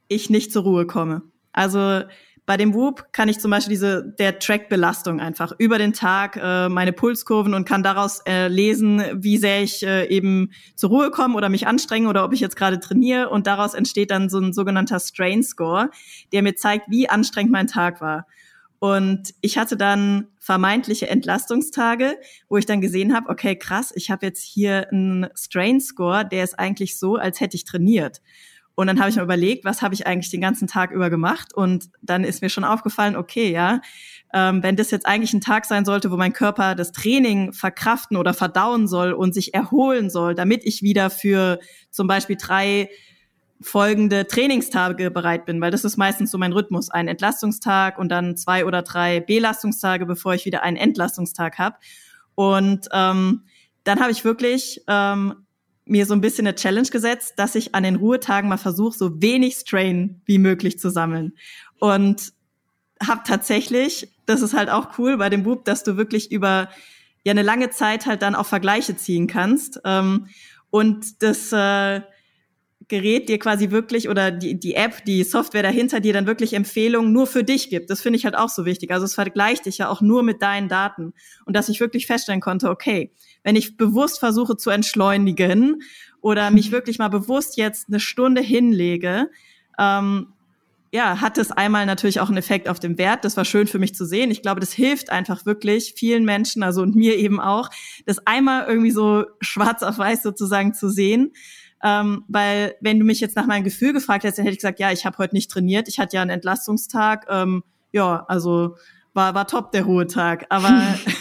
ich nicht zur Ruhe komme. Also bei dem Whoop kann ich zum Beispiel diese der Track-Belastung einfach über den Tag äh, meine Pulskurven und kann daraus äh, lesen, wie sehr ich äh, eben zur Ruhe komme oder mich anstrenge oder ob ich jetzt gerade trainiere und daraus entsteht dann so ein sogenannter Strain Score, der mir zeigt, wie anstrengend mein Tag war. Und ich hatte dann vermeintliche Entlastungstage, wo ich dann gesehen habe, okay, krass, ich habe jetzt hier einen Strain Score, der ist eigentlich so, als hätte ich trainiert. Und dann habe ich mir überlegt, was habe ich eigentlich den ganzen Tag über gemacht? Und dann ist mir schon aufgefallen, okay, ja, ähm, wenn das jetzt eigentlich ein Tag sein sollte, wo mein Körper das Training verkraften oder verdauen soll und sich erholen soll, damit ich wieder für zum Beispiel drei folgende Trainingstage bereit bin, weil das ist meistens so mein Rhythmus, ein Entlastungstag und dann zwei oder drei Belastungstage, bevor ich wieder einen Entlastungstag habe. Und ähm, dann habe ich wirklich ähm, mir so ein bisschen eine Challenge gesetzt, dass ich an den Ruhetagen mal versuche, so wenig Strain wie möglich zu sammeln. Und habe tatsächlich, das ist halt auch cool bei dem Bub, dass du wirklich über ja eine lange Zeit halt dann auch Vergleiche ziehen kannst. Ähm, und das äh, Gerät dir quasi wirklich oder die, die App, die Software dahinter dir dann wirklich Empfehlungen nur für dich gibt. Das finde ich halt auch so wichtig. Also es vergleicht dich ja auch nur mit deinen Daten. Und dass ich wirklich feststellen konnte, okay, wenn ich bewusst versuche zu entschleunigen oder mich wirklich mal bewusst jetzt eine Stunde hinlege, ähm, ja, hat es einmal natürlich auch einen Effekt auf den Wert. Das war schön für mich zu sehen. Ich glaube, das hilft einfach wirklich vielen Menschen, also und mir eben auch, das einmal irgendwie so schwarz auf weiß sozusagen zu sehen. Ähm, weil wenn du mich jetzt nach meinem Gefühl gefragt hättest, dann hätte ich gesagt, ja, ich habe heute nicht trainiert, ich hatte ja einen Entlastungstag. Ähm, ja, also war, war top der Ruhetag. Aber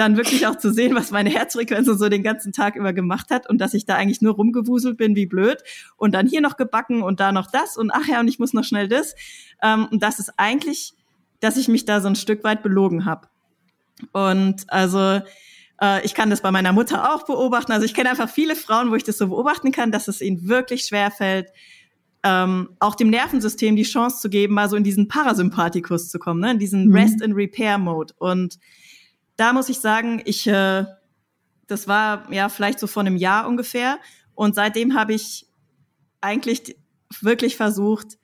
dann wirklich auch zu sehen, was meine Herzfrequenz so den ganzen Tag über gemacht hat und dass ich da eigentlich nur rumgewuselt bin wie blöd und dann hier noch gebacken und da noch das und ach ja, und ich muss noch schnell das. Ähm, und das ist eigentlich, dass ich mich da so ein Stück weit belogen habe. Und also äh, ich kann das bei meiner Mutter auch beobachten. Also ich kenne einfach viele Frauen, wo ich das so beobachten kann, dass es ihnen wirklich schwer fällt, ähm, auch dem Nervensystem die Chance zu geben, mal so in diesen Parasympathikus zu kommen, ne? in diesen mhm. Rest and Repair Mode. Und da muss ich sagen, ich, äh, das war ja vielleicht so vor einem Jahr ungefähr. Und seitdem habe ich eigentlich wirklich versucht,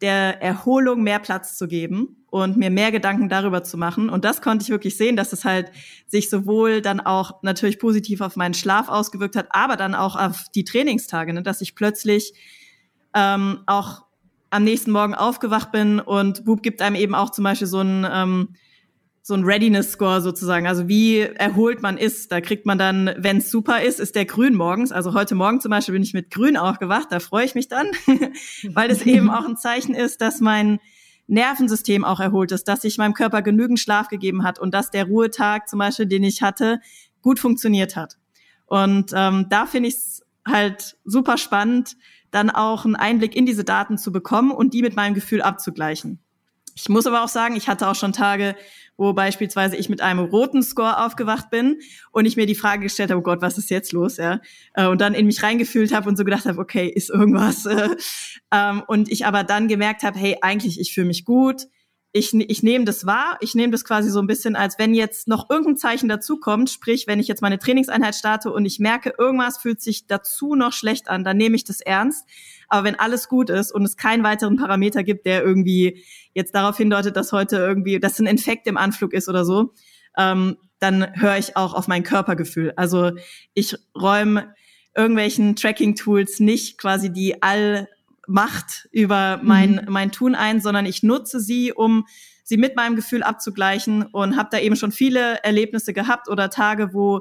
der Erholung mehr Platz zu geben und mir mehr Gedanken darüber zu machen. Und das konnte ich wirklich sehen, dass es halt sich sowohl dann auch natürlich positiv auf meinen Schlaf ausgewirkt hat, aber dann auch auf die Trainingstage, ne? dass ich plötzlich ähm, auch am nächsten Morgen aufgewacht bin und Bub gibt einem eben auch zum Beispiel so ein ähm, so ein Readiness-Score sozusagen. Also wie erholt man ist. Da kriegt man dann, wenn es super ist, ist der grün morgens. Also heute Morgen zum Beispiel bin ich mit grün aufgewacht. Da freue ich mich dann, weil es eben auch ein Zeichen ist, dass mein Nervensystem auch erholt ist, dass sich meinem Körper genügend Schlaf gegeben hat und dass der Ruhetag zum Beispiel, den ich hatte, gut funktioniert hat. Und ähm, da finde ich es halt super spannend, dann auch einen Einblick in diese Daten zu bekommen und die mit meinem Gefühl abzugleichen. Ich muss aber auch sagen, ich hatte auch schon Tage, wo beispielsweise ich mit einem roten Score aufgewacht bin und ich mir die Frage gestellt habe, oh Gott, was ist jetzt los? Ja, äh, und dann in mich reingefühlt habe und so gedacht habe, okay, ist irgendwas. Ähm, und ich aber dann gemerkt habe, hey, eigentlich ich fühle mich gut ich, ich nehme das wahr, ich nehme das quasi so ein bisschen, als wenn jetzt noch irgendein Zeichen dazukommt, sprich, wenn ich jetzt meine Trainingseinheit starte und ich merke, irgendwas fühlt sich dazu noch schlecht an, dann nehme ich das ernst. Aber wenn alles gut ist und es keinen weiteren Parameter gibt, der irgendwie jetzt darauf hindeutet, dass heute irgendwie, dass ein Infekt im Anflug ist oder so, ähm, dann höre ich auch auf mein Körpergefühl. Also ich räume irgendwelchen Tracking-Tools nicht quasi die all Macht über mein, mhm. mein Tun ein, sondern ich nutze sie, um sie mit meinem Gefühl abzugleichen und habe da eben schon viele Erlebnisse gehabt oder Tage, wo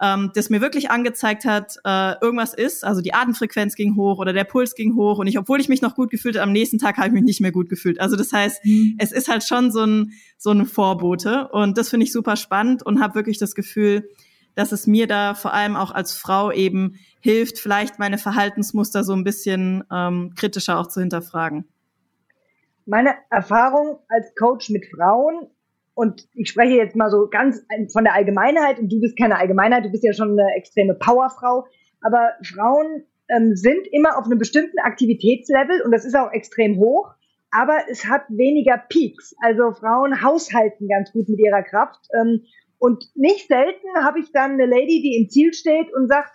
ähm, das mir wirklich angezeigt hat, äh, irgendwas ist, also die Atemfrequenz ging hoch oder der Puls ging hoch und ich, obwohl ich mich noch gut gefühlt habe, am nächsten Tag habe ich mich nicht mehr gut gefühlt. Also das heißt, mhm. es ist halt schon so ein so eine Vorbote und das finde ich super spannend und habe wirklich das Gefühl, dass es mir da vor allem auch als Frau eben hilft, vielleicht meine Verhaltensmuster so ein bisschen ähm, kritischer auch zu hinterfragen. Meine Erfahrung als Coach mit Frauen und ich spreche jetzt mal so ganz von der Allgemeinheit. Und du bist keine Allgemeinheit, du bist ja schon eine extreme Powerfrau, aber Frauen ähm, sind immer auf einem bestimmten Aktivitätslevel und das ist auch extrem hoch, aber es hat weniger Peaks. Also Frauen haushalten ganz gut mit ihrer Kraft. Ähm, und nicht selten habe ich dann eine Lady, die im Ziel steht und sagt,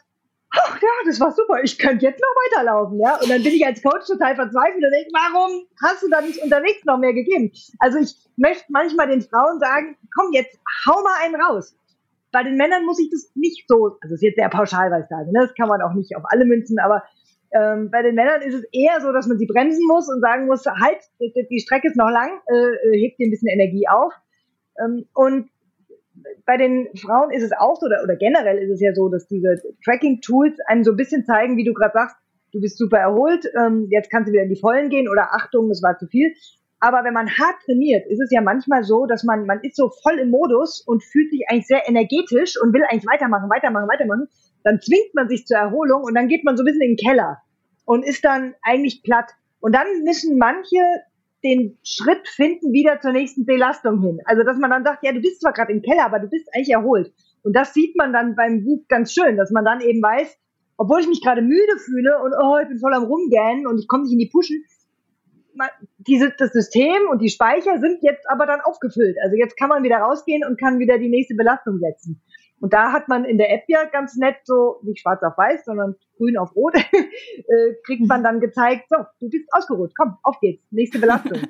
ach ja, das war super, ich könnte jetzt noch weiterlaufen, ja. Und dann bin ich als Coach total verzweifelt und denke, warum hast du da nicht unterwegs noch mehr gegeben? Also ich möchte manchmal den Frauen sagen, komm jetzt, hau mal einen raus. Bei den Männern muss ich das nicht so, also das ist jetzt sehr pauschal, was ich sage, ne? das kann man auch nicht auf alle münzen, aber ähm, bei den Männern ist es eher so, dass man sie bremsen muss und sagen muss, halt, die Strecke ist noch lang, äh, äh hebt dir ein bisschen Energie auf. Ähm, und bei den Frauen ist es auch so, oder, oder generell ist es ja so, dass diese Tracking-Tools einem so ein bisschen zeigen, wie du gerade sagst, du bist super erholt, ähm, jetzt kannst du wieder in die Vollen gehen oder Achtung, das war zu viel. Aber wenn man hart trainiert, ist es ja manchmal so, dass man, man ist so voll im Modus und fühlt sich eigentlich sehr energetisch und will eigentlich weitermachen, weitermachen, weitermachen. Dann zwingt man sich zur Erholung und dann geht man so ein bisschen in den Keller und ist dann eigentlich platt. Und dann müssen manche den Schritt finden wieder zur nächsten Belastung hin. Also dass man dann sagt, ja, du bist zwar gerade im Keller, aber du bist eigentlich erholt. Und das sieht man dann beim Buch ganz schön, dass man dann eben weiß, obwohl ich mich gerade müde fühle und oh, ich bin voll am Rumgähnen und ich komme nicht in die Puschen, diese, das System und die Speicher sind jetzt aber dann aufgefüllt. Also jetzt kann man wieder rausgehen und kann wieder die nächste Belastung setzen. Und da hat man in der App ja ganz nett so, nicht schwarz auf weiß, sondern grün auf rot, äh, kriegt man dann gezeigt, so, du bist ausgeruht, komm, auf geht's, nächste Belastung.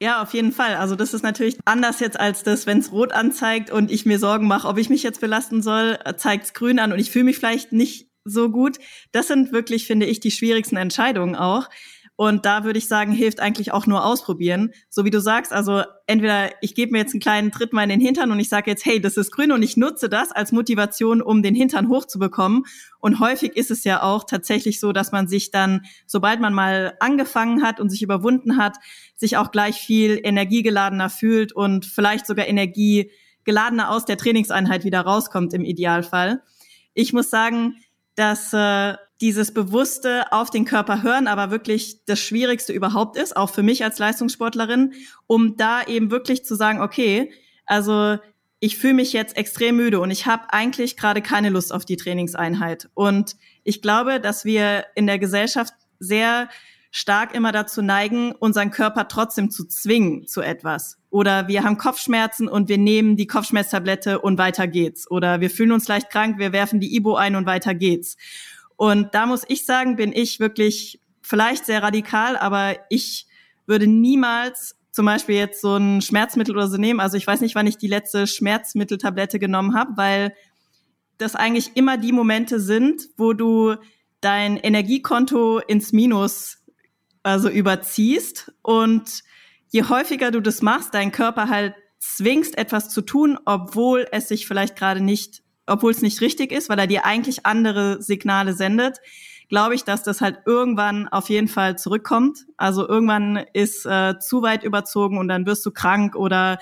Ja, auf jeden Fall. Also das ist natürlich anders jetzt als das, wenn es rot anzeigt und ich mir Sorgen mache, ob ich mich jetzt belasten soll, äh, zeigt es grün an und ich fühle mich vielleicht nicht so gut. Das sind wirklich, finde ich, die schwierigsten Entscheidungen auch. Und da würde ich sagen, hilft eigentlich auch nur ausprobieren. So wie du sagst, also entweder ich gebe mir jetzt einen kleinen Tritt mal in den Hintern und ich sage jetzt, hey, das ist grün und ich nutze das als Motivation, um den Hintern hochzubekommen. Und häufig ist es ja auch tatsächlich so, dass man sich dann, sobald man mal angefangen hat und sich überwunden hat, sich auch gleich viel energiegeladener fühlt und vielleicht sogar energiegeladener aus der Trainingseinheit wieder rauskommt im Idealfall. Ich muss sagen, dass äh, dieses bewusste auf den Körper hören aber wirklich das Schwierigste überhaupt ist, auch für mich als Leistungssportlerin, um da eben wirklich zu sagen, okay, also ich fühle mich jetzt extrem müde und ich habe eigentlich gerade keine Lust auf die Trainingseinheit. Und ich glaube, dass wir in der Gesellschaft sehr stark immer dazu neigen, unseren Körper trotzdem zu zwingen zu etwas. Oder wir haben Kopfschmerzen und wir nehmen die Kopfschmerztablette und weiter geht's. Oder wir fühlen uns leicht krank, wir werfen die Ibo ein und weiter geht's. Und da muss ich sagen, bin ich wirklich vielleicht sehr radikal, aber ich würde niemals zum Beispiel jetzt so ein Schmerzmittel oder so nehmen. Also ich weiß nicht, wann ich die letzte Schmerzmitteltablette genommen habe, weil das eigentlich immer die Momente sind, wo du dein Energiekonto ins Minus also überziehst und je häufiger du das machst, deinen Körper halt zwingst, etwas zu tun, obwohl es sich vielleicht gerade nicht, obwohl es nicht richtig ist, weil er dir eigentlich andere Signale sendet, glaube ich, dass das halt irgendwann auf jeden Fall zurückkommt. Also irgendwann ist äh, zu weit überzogen und dann wirst du krank oder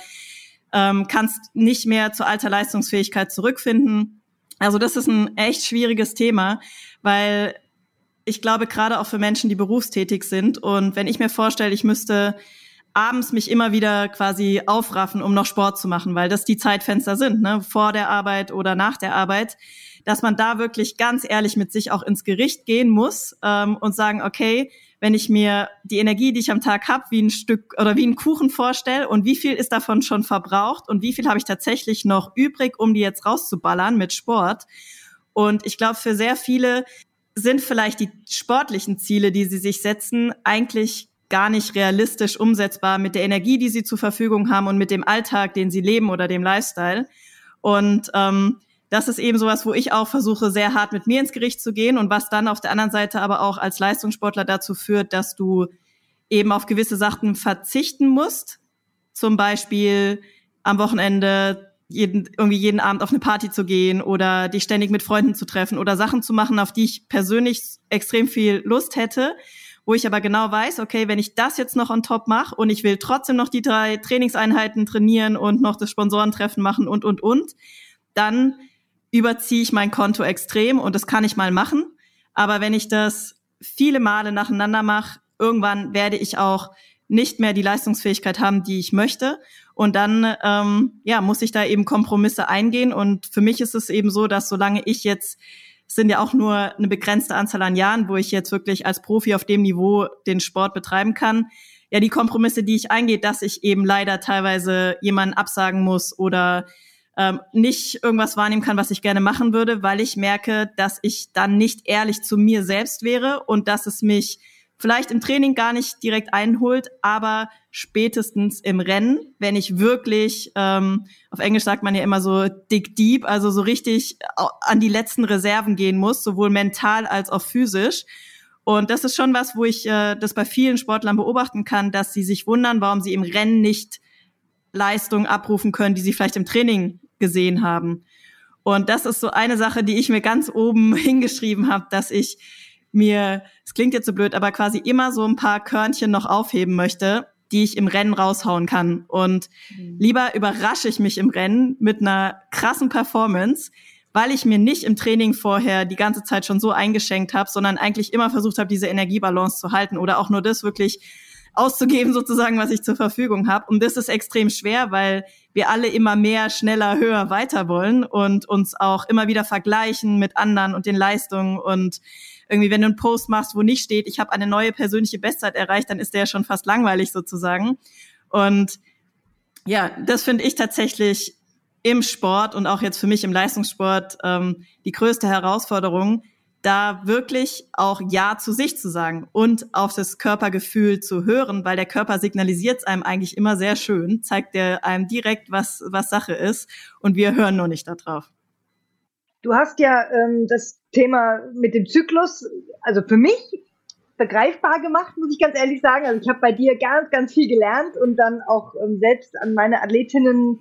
ähm, kannst nicht mehr zur alter Leistungsfähigkeit zurückfinden. Also das ist ein echt schwieriges Thema, weil ich glaube, gerade auch für Menschen, die berufstätig sind. Und wenn ich mir vorstelle, ich müsste abends mich immer wieder quasi aufraffen, um noch Sport zu machen, weil das die Zeitfenster sind, ne, vor der Arbeit oder nach der Arbeit, dass man da wirklich ganz ehrlich mit sich auch ins Gericht gehen muss ähm, und sagen, okay, wenn ich mir die Energie, die ich am Tag habe, wie ein Stück oder wie ein Kuchen vorstelle und wie viel ist davon schon verbraucht und wie viel habe ich tatsächlich noch übrig, um die jetzt rauszuballern mit Sport. Und ich glaube, für sehr viele sind vielleicht die sportlichen Ziele, die sie sich setzen, eigentlich gar nicht realistisch umsetzbar mit der Energie, die sie zur Verfügung haben und mit dem Alltag, den sie leben oder dem Lifestyle. Und ähm, das ist eben sowas, wo ich auch versuche, sehr hart mit mir ins Gericht zu gehen und was dann auf der anderen Seite aber auch als Leistungssportler dazu führt, dass du eben auf gewisse Sachen verzichten musst. Zum Beispiel am Wochenende jeden, irgendwie jeden Abend auf eine Party zu gehen oder dich ständig mit Freunden zu treffen oder Sachen zu machen, auf die ich persönlich extrem viel Lust hätte, wo ich aber genau weiß, okay, wenn ich das jetzt noch on top mache und ich will trotzdem noch die drei Trainingseinheiten trainieren und noch das Sponsorentreffen machen und, und, und, dann überziehe ich mein Konto extrem und das kann ich mal machen. Aber wenn ich das viele Male nacheinander mache, irgendwann werde ich auch nicht mehr die Leistungsfähigkeit haben, die ich möchte. Und dann ähm, ja, muss ich da eben Kompromisse eingehen. Und für mich ist es eben so, dass solange ich jetzt sind ja auch nur eine begrenzte Anzahl an Jahren, wo ich jetzt wirklich als Profi auf dem Niveau den Sport betreiben kann. Ja, die Kompromisse, die ich eingehe, dass ich eben leider teilweise jemanden absagen muss oder ähm, nicht irgendwas wahrnehmen kann, was ich gerne machen würde, weil ich merke, dass ich dann nicht ehrlich zu mir selbst wäre und dass es mich vielleicht im Training gar nicht direkt einholt, aber spätestens im Rennen, wenn ich wirklich, ähm, auf Englisch sagt man ja immer so dig deep, also so richtig an die letzten Reserven gehen muss, sowohl mental als auch physisch. Und das ist schon was, wo ich äh, das bei vielen Sportlern beobachten kann, dass sie sich wundern, warum sie im Rennen nicht Leistungen abrufen können, die sie vielleicht im Training gesehen haben. Und das ist so eine Sache, die ich mir ganz oben hingeschrieben habe, dass ich mir, es klingt jetzt so blöd, aber quasi immer so ein paar Körnchen noch aufheben möchte, die ich im Rennen raushauen kann. Und mhm. lieber überrasche ich mich im Rennen mit einer krassen Performance, weil ich mir nicht im Training vorher die ganze Zeit schon so eingeschenkt habe, sondern eigentlich immer versucht habe, diese Energiebalance zu halten oder auch nur das wirklich auszugeben sozusagen, was ich zur Verfügung habe. Und das ist extrem schwer, weil wir alle immer mehr, schneller, höher, weiter wollen und uns auch immer wieder vergleichen mit anderen und den Leistungen und irgendwie, wenn du einen Post machst, wo nicht steht, ich habe eine neue persönliche Bestzeit erreicht, dann ist der schon fast langweilig sozusagen. Und ja, das finde ich tatsächlich im Sport und auch jetzt für mich im Leistungssport ähm, die größte Herausforderung, da wirklich auch Ja zu sich zu sagen und auf das Körpergefühl zu hören, weil der Körper signalisiert es einem eigentlich immer sehr schön, zeigt der einem direkt, was, was Sache ist und wir hören nur nicht darauf. Du hast ja ähm, das Thema mit dem Zyklus, also für mich begreifbar gemacht, muss ich ganz ehrlich sagen. Also ich habe bei dir ganz, ganz viel gelernt und dann auch ähm, selbst an meine Athletinnen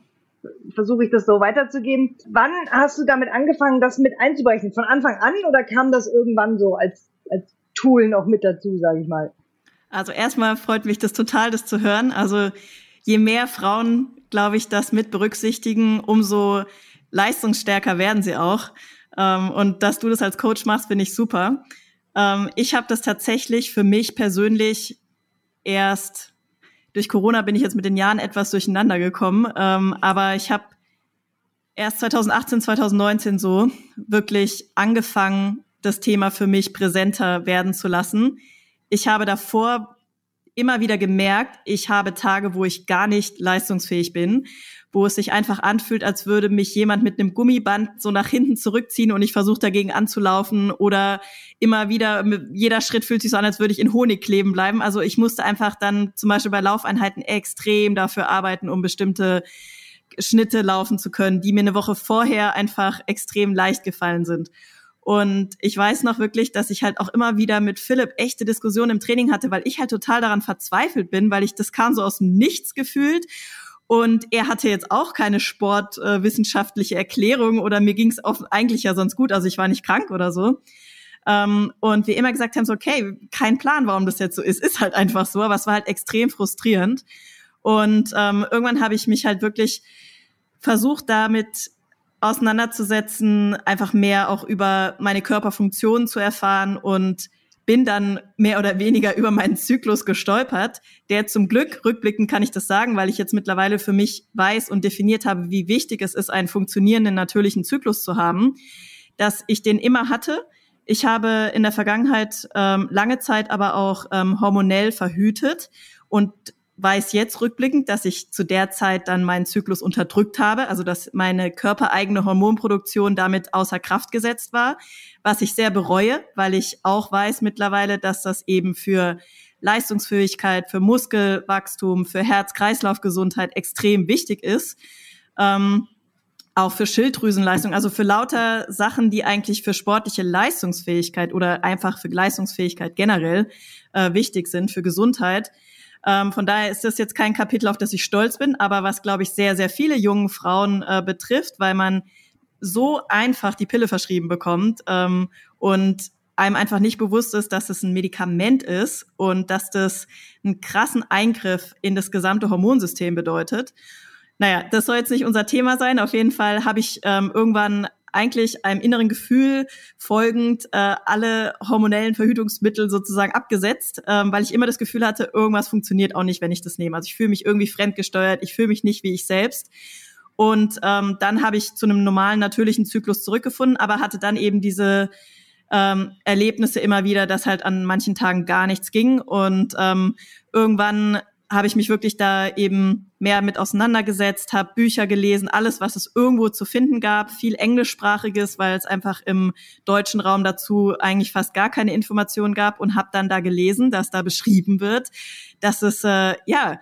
versuche ich das so weiterzugeben. Wann hast du damit angefangen, das mit einzubrechen? Von Anfang an oder kam das irgendwann so als, als Tool noch mit dazu, sage ich mal? Also erstmal freut mich das total, das zu hören. Also je mehr Frauen, glaube ich, das mit berücksichtigen, umso leistungsstärker werden sie auch. Ähm, und dass du das als Coach machst, finde ich super. Ähm, ich habe das tatsächlich für mich persönlich erst durch Corona bin ich jetzt mit den Jahren etwas durcheinander gekommen, ähm, aber ich habe erst 2018, 2019 so wirklich angefangen, das Thema für mich präsenter werden zu lassen. Ich habe davor immer wieder gemerkt, ich habe Tage, wo ich gar nicht leistungsfähig bin wo es sich einfach anfühlt, als würde mich jemand mit einem Gummiband so nach hinten zurückziehen und ich versuche dagegen anzulaufen oder immer wieder, jeder Schritt fühlt sich so an, als würde ich in Honig kleben bleiben. Also ich musste einfach dann zum Beispiel bei Laufeinheiten extrem dafür arbeiten, um bestimmte Schnitte laufen zu können, die mir eine Woche vorher einfach extrem leicht gefallen sind. Und ich weiß noch wirklich, dass ich halt auch immer wieder mit Philipp echte Diskussionen im Training hatte, weil ich halt total daran verzweifelt bin, weil ich das kam so aus dem Nichts gefühlt und er hatte jetzt auch keine sportwissenschaftliche äh, Erklärung oder mir ging es eigentlich ja sonst gut, also ich war nicht krank oder so. Ähm, und wir immer gesagt haben, so, okay, kein Plan, warum das jetzt so ist, ist halt einfach so, aber es war halt extrem frustrierend. Und ähm, irgendwann habe ich mich halt wirklich versucht, damit auseinanderzusetzen, einfach mehr auch über meine Körperfunktionen zu erfahren und bin dann mehr oder weniger über meinen Zyklus gestolpert, der zum Glück, rückblickend kann ich das sagen, weil ich jetzt mittlerweile für mich weiß und definiert habe, wie wichtig es ist, einen funktionierenden natürlichen Zyklus zu haben, dass ich den immer hatte. Ich habe in der Vergangenheit ähm, lange Zeit aber auch ähm, hormonell verhütet und weiß jetzt rückblickend, dass ich zu der Zeit dann meinen Zyklus unterdrückt habe, also dass meine körpereigene Hormonproduktion damit außer Kraft gesetzt war, was ich sehr bereue, weil ich auch weiß mittlerweile, dass das eben für Leistungsfähigkeit, für Muskelwachstum, für Herz-Kreislauf-Gesundheit extrem wichtig ist. Ähm, auch für Schilddrüsenleistung, also für lauter Sachen, die eigentlich für sportliche Leistungsfähigkeit oder einfach für Leistungsfähigkeit generell äh, wichtig sind, für Gesundheit. Ähm, von daher ist das jetzt kein Kapitel, auf das ich stolz bin, aber was, glaube ich, sehr, sehr viele jungen Frauen äh, betrifft, weil man so einfach die Pille verschrieben bekommt ähm, und einem einfach nicht bewusst ist, dass es ein Medikament ist und dass das einen krassen Eingriff in das gesamte Hormonsystem bedeutet. Naja, das soll jetzt nicht unser Thema sein. Auf jeden Fall habe ich ähm, irgendwann eigentlich einem inneren Gefühl folgend äh, alle hormonellen Verhütungsmittel sozusagen abgesetzt, ähm, weil ich immer das Gefühl hatte, irgendwas funktioniert auch nicht, wenn ich das nehme. Also ich fühle mich irgendwie fremdgesteuert, ich fühle mich nicht wie ich selbst. Und ähm, dann habe ich zu einem normalen, natürlichen Zyklus zurückgefunden, aber hatte dann eben diese ähm, Erlebnisse immer wieder, dass halt an manchen Tagen gar nichts ging. Und ähm, irgendwann habe ich mich wirklich da eben mehr mit auseinandergesetzt, habe Bücher gelesen, alles, was es irgendwo zu finden gab, viel englischsprachiges, weil es einfach im deutschen Raum dazu eigentlich fast gar keine Informationen gab und habe dann da gelesen, dass da beschrieben wird, dass es äh, ja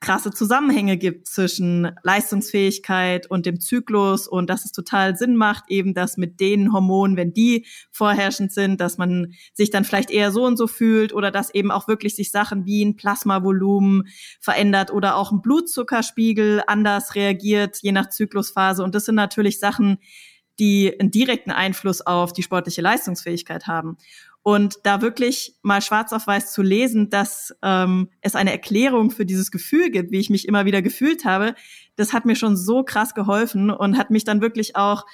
krasse Zusammenhänge gibt zwischen Leistungsfähigkeit und dem Zyklus und dass es total Sinn macht, eben dass mit den Hormonen, wenn die vorherrschend sind, dass man sich dann vielleicht eher so und so fühlt oder dass eben auch wirklich sich Sachen wie ein Plasmavolumen verändert oder auch ein Blutzuckerspiegel anders reagiert, je nach Zyklusphase. Und das sind natürlich Sachen, die einen direkten Einfluss auf die sportliche Leistungsfähigkeit haben. Und da wirklich mal schwarz auf weiß zu lesen, dass ähm, es eine Erklärung für dieses Gefühl gibt, wie ich mich immer wieder gefühlt habe, das hat mir schon so krass geholfen und hat mich dann wirklich auch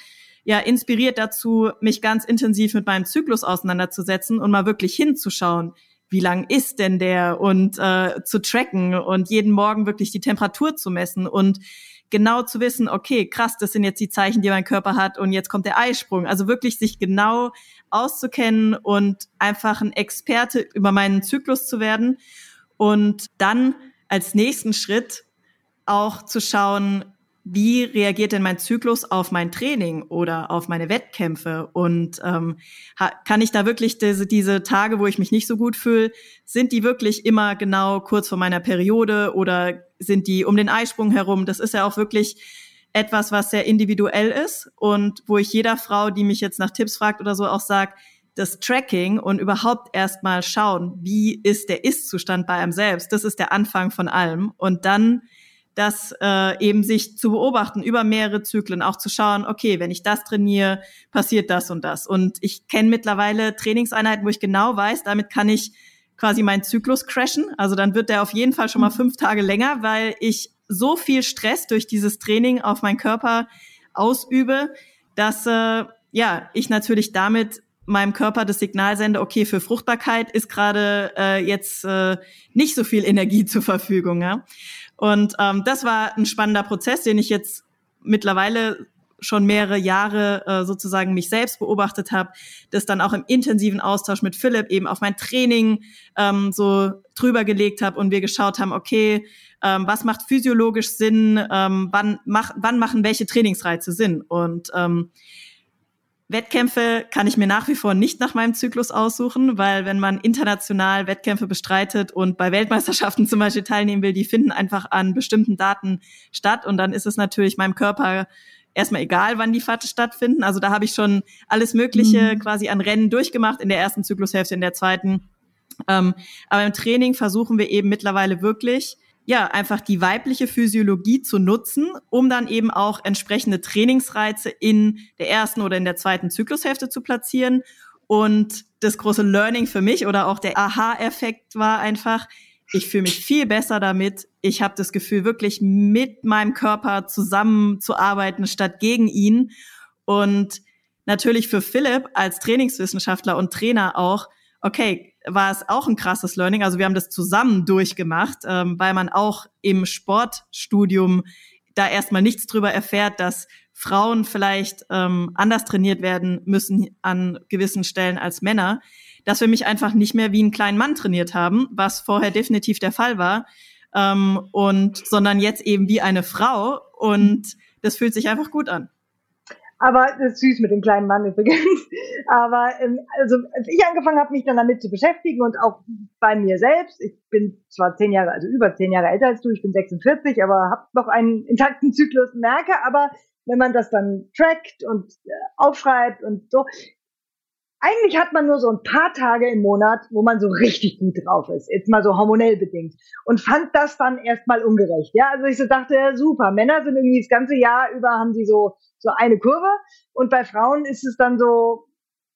ja inspiriert dazu, mich ganz intensiv mit meinem Zyklus auseinanderzusetzen und mal wirklich hinzuschauen. wie lang ist denn der und äh, zu tracken und jeden Morgen wirklich die Temperatur zu messen und genau zu wissen, okay, krass, das sind jetzt die Zeichen, die mein Körper hat und jetzt kommt der Eisprung. Also wirklich sich genau auszukennen und einfach ein Experte über meinen Zyklus zu werden und dann als nächsten Schritt auch zu schauen, wie reagiert denn mein Zyklus auf mein Training oder auf meine Wettkämpfe? Und ähm, kann ich da wirklich diese, diese Tage, wo ich mich nicht so gut fühle, sind die wirklich immer genau kurz vor meiner Periode oder sind die um den Eisprung herum? Das ist ja auch wirklich etwas, was sehr individuell ist und wo ich jeder Frau, die mich jetzt nach Tipps fragt oder so, auch sage, das Tracking und überhaupt erstmal schauen, wie ist der Ist-Zustand bei einem selbst, das ist der Anfang von allem. Und dann das äh, eben sich zu beobachten über mehrere Zyklen, auch zu schauen, okay, wenn ich das trainiere, passiert das und das. Und ich kenne mittlerweile Trainingseinheiten, wo ich genau weiß, damit kann ich quasi meinen Zyklus crashen. Also dann wird der auf jeden Fall schon mal mhm. fünf Tage länger, weil ich so viel Stress durch dieses Training auf meinen Körper ausübe, dass äh, ja ich natürlich damit meinem Körper das Signal sende, okay, für Fruchtbarkeit ist gerade äh, jetzt äh, nicht so viel Energie zur Verfügung. Ja? Und ähm, das war ein spannender Prozess, den ich jetzt mittlerweile schon mehrere Jahre äh, sozusagen mich selbst beobachtet habe, das dann auch im intensiven Austausch mit Philipp eben auf mein Training ähm, so drüber gelegt habe und wir geschaut haben, okay, ähm, was macht physiologisch Sinn, ähm, wann, mach, wann machen welche Trainingsreize Sinn? Und ähm, Wettkämpfe kann ich mir nach wie vor nicht nach meinem Zyklus aussuchen, weil wenn man international Wettkämpfe bestreitet und bei Weltmeisterschaften zum Beispiel teilnehmen will, die finden einfach an bestimmten Daten statt und dann ist es natürlich meinem Körper erstmal egal, wann die Fahrten stattfinden. Also da habe ich schon alles Mögliche mhm. quasi an Rennen durchgemacht in der ersten Zyklushälfte, in der zweiten. Ähm, aber im Training versuchen wir eben mittlerweile wirklich ja, einfach die weibliche Physiologie zu nutzen, um dann eben auch entsprechende Trainingsreize in der ersten oder in der zweiten Zyklushälfte zu platzieren. Und das große Learning für mich oder auch der Aha-Effekt war einfach, ich fühle mich viel besser damit. Ich habe das Gefühl, wirklich mit meinem Körper zusammenzuarbeiten statt gegen ihn. Und natürlich für Philipp als Trainingswissenschaftler und Trainer auch, okay, war es auch ein krasses Learning. Also wir haben das zusammen durchgemacht, ähm, weil man auch im Sportstudium da erstmal nichts drüber erfährt, dass Frauen vielleicht ähm, anders trainiert werden müssen an gewissen Stellen als Männer, dass wir mich einfach nicht mehr wie einen kleinen Mann trainiert haben, was vorher definitiv der Fall war, ähm, und sondern jetzt eben wie eine Frau und das fühlt sich einfach gut an. Aber das ist süß mit dem kleinen Mann übrigens. Aber ähm, also als ich angefangen habe, mich dann damit zu beschäftigen und auch bei mir selbst, ich bin zwar zehn Jahre, also über zehn Jahre älter als du, ich bin 46, aber habe noch einen intakten Zyklus, merke aber, wenn man das dann trackt und äh, aufschreibt und so, eigentlich hat man nur so ein paar Tage im Monat, wo man so richtig gut drauf ist, jetzt mal so hormonell bedingt. Und fand das dann erstmal ungerecht. Ja, also ich so dachte, ja, super, Männer sind irgendwie das ganze Jahr über, haben die so, so eine Kurve. Und bei Frauen ist es dann so,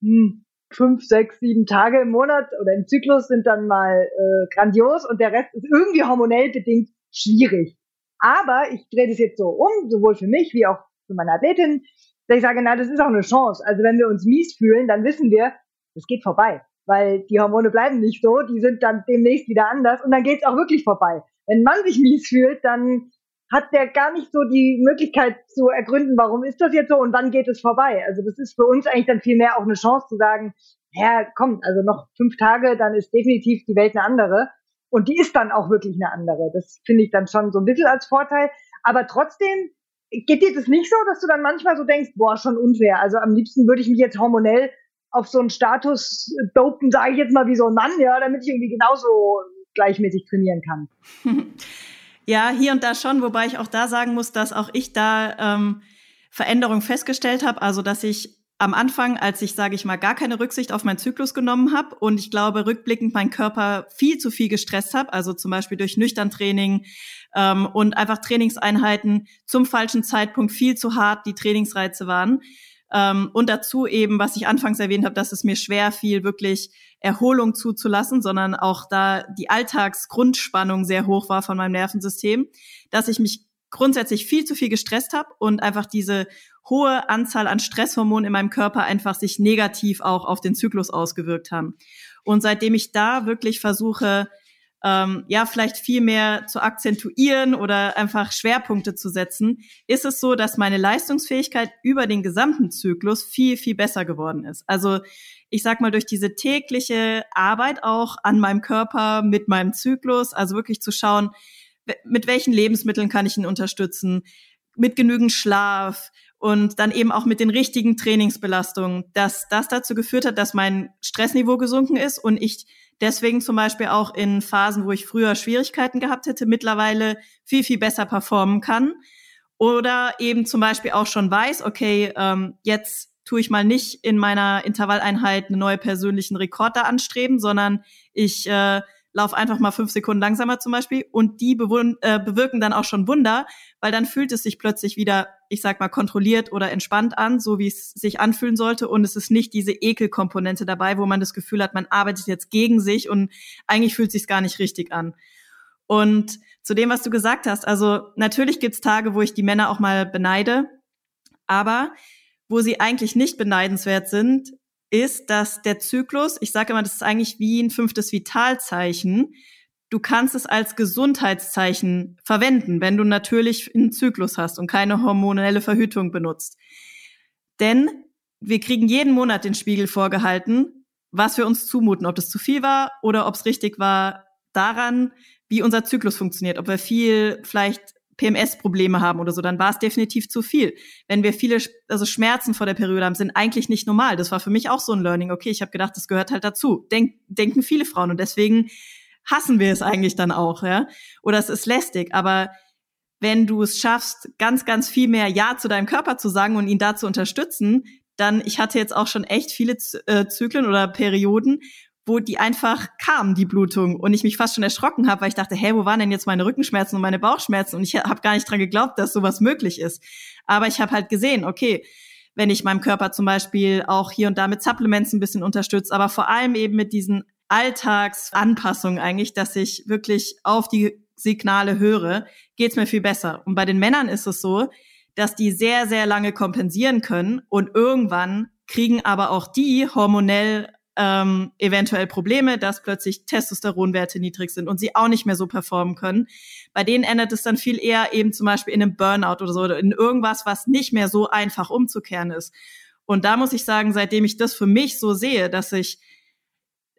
hm, fünf, sechs, sieben Tage im Monat oder im Zyklus sind dann mal äh, grandios und der Rest ist irgendwie hormonell bedingt schwierig. Aber ich drehe das jetzt so um, sowohl für mich wie auch für meine Athletin dass ich sage, na, das ist auch eine Chance. Also wenn wir uns mies fühlen, dann wissen wir, es geht vorbei. Weil die Hormone bleiben nicht so, die sind dann demnächst wieder anders und dann geht es auch wirklich vorbei. Wenn man sich mies fühlt, dann hat der gar nicht so die Möglichkeit zu ergründen, warum ist das jetzt so und wann geht es vorbei. Also das ist für uns eigentlich dann viel mehr auch eine Chance zu sagen, ja, komm, also noch fünf Tage, dann ist definitiv die Welt eine andere. Und die ist dann auch wirklich eine andere. Das finde ich dann schon so ein bisschen als Vorteil. Aber trotzdem Geht dir das nicht so, dass du dann manchmal so denkst, boah, schon unfair. Also am liebsten würde ich mich jetzt hormonell auf so einen Status dopen, sage ich jetzt mal wie so ein Mann, ja, damit ich irgendwie genauso gleichmäßig trainieren kann. Ja, hier und da schon, wobei ich auch da sagen muss, dass auch ich da ähm, Veränderungen festgestellt habe. Also dass ich am Anfang, als ich, sage ich mal, gar keine Rücksicht auf meinen Zyklus genommen habe und ich glaube, rückblickend mein Körper viel zu viel gestresst habe, also zum Beispiel durch nüchtern Training ähm, und einfach Trainingseinheiten zum falschen Zeitpunkt viel zu hart die Trainingsreize waren. Ähm, und dazu eben, was ich anfangs erwähnt habe, dass es mir schwer fiel, wirklich Erholung zuzulassen, sondern auch da die Alltagsgrundspannung sehr hoch war von meinem Nervensystem, dass ich mich grundsätzlich viel zu viel gestresst habe und einfach diese hohe Anzahl an Stresshormonen in meinem Körper einfach sich negativ auch auf den Zyklus ausgewirkt haben. Und seitdem ich da wirklich versuche, ähm, ja, vielleicht viel mehr zu akzentuieren oder einfach Schwerpunkte zu setzen, ist es so, dass meine Leistungsfähigkeit über den gesamten Zyklus viel, viel besser geworden ist. Also ich sag mal, durch diese tägliche Arbeit auch an meinem Körper mit meinem Zyklus, also wirklich zu schauen, mit welchen Lebensmitteln kann ich ihn unterstützen, mit genügend Schlaf und dann eben auch mit den richtigen Trainingsbelastungen, dass das dazu geführt hat, dass mein Stressniveau gesunken ist und ich deswegen zum Beispiel auch in Phasen, wo ich früher Schwierigkeiten gehabt hätte, mittlerweile viel, viel besser performen kann. Oder eben zum Beispiel auch schon weiß, okay, ähm, jetzt tue ich mal nicht in meiner Intervalleinheit einen neuen persönlichen Rekord da anstreben, sondern ich äh, lauf einfach mal fünf Sekunden langsamer zum Beispiel und die äh, bewirken dann auch schon Wunder, weil dann fühlt es sich plötzlich wieder, ich sag mal, kontrolliert oder entspannt an, so wie es sich anfühlen sollte und es ist nicht diese Ekelkomponente dabei, wo man das Gefühl hat, man arbeitet jetzt gegen sich und eigentlich fühlt es sich gar nicht richtig an. Und zu dem, was du gesagt hast, also natürlich gibt's Tage, wo ich die Männer auch mal beneide, aber wo sie eigentlich nicht beneidenswert sind, ist, dass der Zyklus, ich sage immer, das ist eigentlich wie ein fünftes Vitalzeichen. Du kannst es als Gesundheitszeichen verwenden, wenn du natürlich einen Zyklus hast und keine hormonelle Verhütung benutzt. Denn wir kriegen jeden Monat den Spiegel vorgehalten, was wir uns zumuten, ob das zu viel war oder ob es richtig war, daran, wie unser Zyklus funktioniert, ob wir viel vielleicht PMS-Probleme haben oder so, dann war es definitiv zu viel. Wenn wir viele also Schmerzen vor der Periode haben, sind eigentlich nicht normal. Das war für mich auch so ein Learning. Okay, ich habe gedacht, das gehört halt dazu. Denk, denken viele Frauen und deswegen hassen wir es eigentlich dann auch, ja? Oder es ist lästig, aber wenn du es schaffst, ganz, ganz viel mehr Ja zu deinem Körper zu sagen und ihn da zu unterstützen, dann, ich hatte jetzt auch schon echt viele äh, Zyklen oder Perioden, wo die einfach kam, die Blutung. Und ich mich fast schon erschrocken habe, weil ich dachte, hey, wo waren denn jetzt meine Rückenschmerzen und meine Bauchschmerzen? Und ich habe gar nicht dran geglaubt, dass sowas möglich ist. Aber ich habe halt gesehen, okay, wenn ich meinem Körper zum Beispiel auch hier und da mit Supplements ein bisschen unterstütze, aber vor allem eben mit diesen Alltagsanpassungen eigentlich, dass ich wirklich auf die Signale höre, geht's mir viel besser. Und bei den Männern ist es so, dass die sehr, sehr lange kompensieren können und irgendwann kriegen aber auch die hormonell ähm, eventuell Probleme, dass plötzlich Testosteronwerte niedrig sind und sie auch nicht mehr so performen können. Bei denen endet es dann viel eher eben zum Beispiel in einem Burnout oder so, oder in irgendwas, was nicht mehr so einfach umzukehren ist. Und da muss ich sagen, seitdem ich das für mich so sehe, dass ich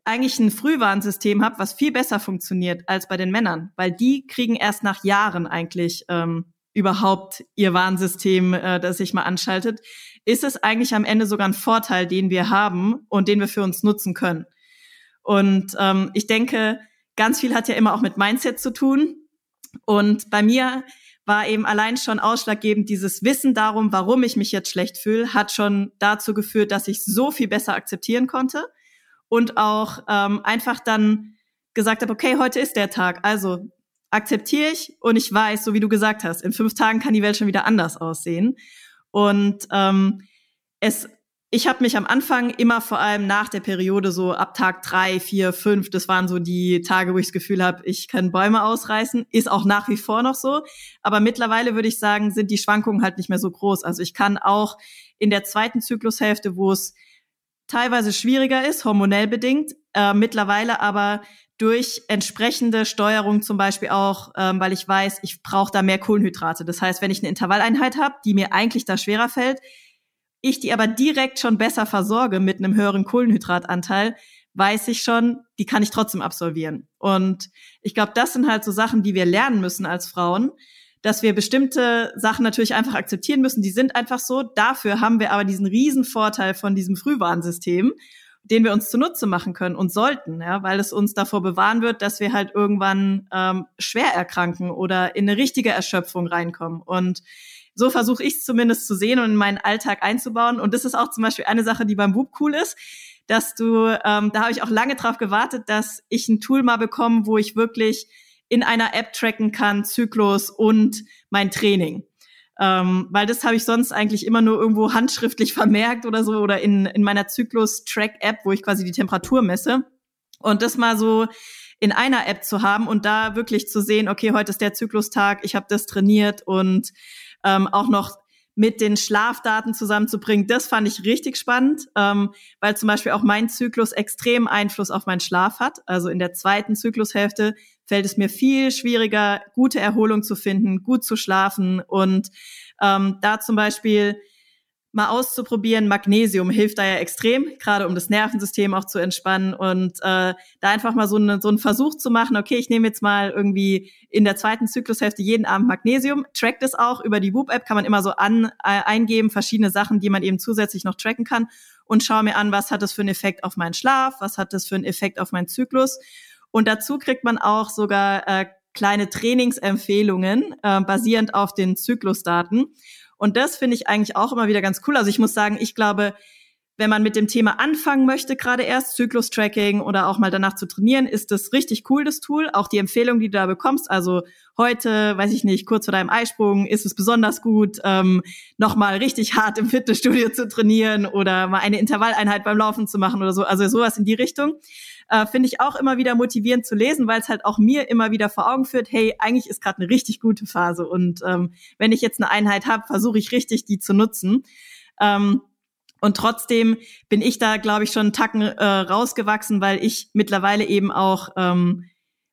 eigentlich ein Frühwarnsystem habe, was viel besser funktioniert als bei den Männern, weil die kriegen erst nach Jahren eigentlich ähm, überhaupt ihr Warnsystem, äh, das sich mal anschaltet ist es eigentlich am Ende sogar ein Vorteil, den wir haben und den wir für uns nutzen können. Und ähm, ich denke, ganz viel hat ja immer auch mit Mindset zu tun. Und bei mir war eben allein schon ausschlaggebend dieses Wissen darum, warum ich mich jetzt schlecht fühle, hat schon dazu geführt, dass ich so viel besser akzeptieren konnte und auch ähm, einfach dann gesagt habe, okay, heute ist der Tag, also akzeptiere ich und ich weiß, so wie du gesagt hast, in fünf Tagen kann die Welt schon wieder anders aussehen. Und ähm, es, ich habe mich am Anfang immer vor allem nach der Periode so ab Tag drei, vier, fünf, das waren so die Tage, wo ich das Gefühl habe, ich kann Bäume ausreißen. Ist auch nach wie vor noch so. Aber mittlerweile würde ich sagen, sind die Schwankungen halt nicht mehr so groß. Also ich kann auch in der zweiten Zyklushälfte, wo es teilweise schwieriger ist, hormonell bedingt, äh, mittlerweile aber durch entsprechende Steuerung zum Beispiel auch, ähm, weil ich weiß, ich brauche da mehr Kohlenhydrate. Das heißt, wenn ich eine Intervalleinheit habe, die mir eigentlich da schwerer fällt, ich die aber direkt schon besser versorge mit einem höheren Kohlenhydratanteil, weiß ich schon, die kann ich trotzdem absolvieren. Und ich glaube, das sind halt so Sachen, die wir lernen müssen als Frauen, dass wir bestimmte Sachen natürlich einfach akzeptieren müssen. Die sind einfach so. Dafür haben wir aber diesen riesen Vorteil von diesem Frühwarnsystem den wir uns zunutze machen können und sollten, ja, weil es uns davor bewahren wird, dass wir halt irgendwann ähm, schwer erkranken oder in eine richtige Erschöpfung reinkommen. Und so versuche ich es zumindest zu sehen und in meinen Alltag einzubauen. Und das ist auch zum Beispiel eine Sache, die beim Whoop cool ist, dass du, ähm, da habe ich auch lange drauf gewartet, dass ich ein Tool mal bekomme, wo ich wirklich in einer App tracken kann, Zyklus und mein Training. Ähm, weil das habe ich sonst eigentlich immer nur irgendwo handschriftlich vermerkt oder so oder in, in meiner Zyklus-Track-App, wo ich quasi die Temperatur messe. Und das mal so in einer App zu haben und da wirklich zu sehen, okay, heute ist der Zyklustag, ich habe das trainiert und ähm, auch noch mit den Schlafdaten zusammenzubringen, das fand ich richtig spannend, ähm, weil zum Beispiel auch mein Zyklus extrem Einfluss auf meinen Schlaf hat. Also in der zweiten Zyklushälfte fällt es mir viel schwieriger, gute Erholung zu finden, gut zu schlafen und ähm, da zum Beispiel mal auszuprobieren. Magnesium hilft da ja extrem, gerade um das Nervensystem auch zu entspannen und äh, da einfach mal so, eine, so einen Versuch zu machen, okay, ich nehme jetzt mal irgendwie in der zweiten Zyklushälfte jeden Abend Magnesium, track das auch über die Whoop-App, kann man immer so an, äh, eingeben, verschiedene Sachen, die man eben zusätzlich noch tracken kann und schaue mir an, was hat das für einen Effekt auf meinen Schlaf, was hat das für einen Effekt auf meinen Zyklus und dazu kriegt man auch sogar äh, kleine Trainingsempfehlungen äh, basierend auf den Zyklusdaten. Und das finde ich eigentlich auch immer wieder ganz cool. Also ich muss sagen, ich glaube, wenn man mit dem Thema anfangen möchte, gerade erst Zyklus-Tracking oder auch mal danach zu trainieren, ist das richtig cool, das Tool. Auch die Empfehlung, die du da bekommst. Also heute, weiß ich nicht, kurz vor deinem Eisprung ist es besonders gut, ähm, nochmal richtig hart im Fitnessstudio zu trainieren oder mal eine Intervalleinheit beim Laufen zu machen oder so. Also sowas in die Richtung. Äh, Finde ich auch immer wieder motivierend zu lesen, weil es halt auch mir immer wieder vor Augen führt, hey, eigentlich ist gerade eine richtig gute Phase. Und ähm, wenn ich jetzt eine Einheit habe, versuche ich richtig, die zu nutzen. Ähm, und trotzdem bin ich da, glaube ich, schon einen Tacken äh, rausgewachsen, weil ich mittlerweile eben auch ähm,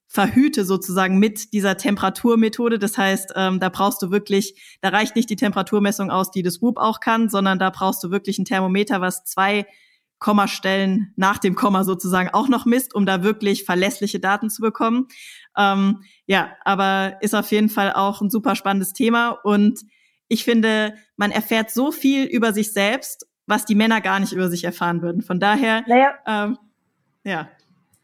verhüte sozusagen mit dieser Temperaturmethode. Das heißt, ähm, da brauchst du wirklich, da reicht nicht die Temperaturmessung aus, die das Whoop auch kann, sondern da brauchst du wirklich ein Thermometer, was zwei Kommastellen nach dem Komma sozusagen auch noch misst, um da wirklich verlässliche Daten zu bekommen. Ähm, ja, aber ist auf jeden Fall auch ein super spannendes Thema und ich finde, man erfährt so viel über sich selbst, was die Männer gar nicht über sich erfahren würden. Von daher, naja, ähm, ja.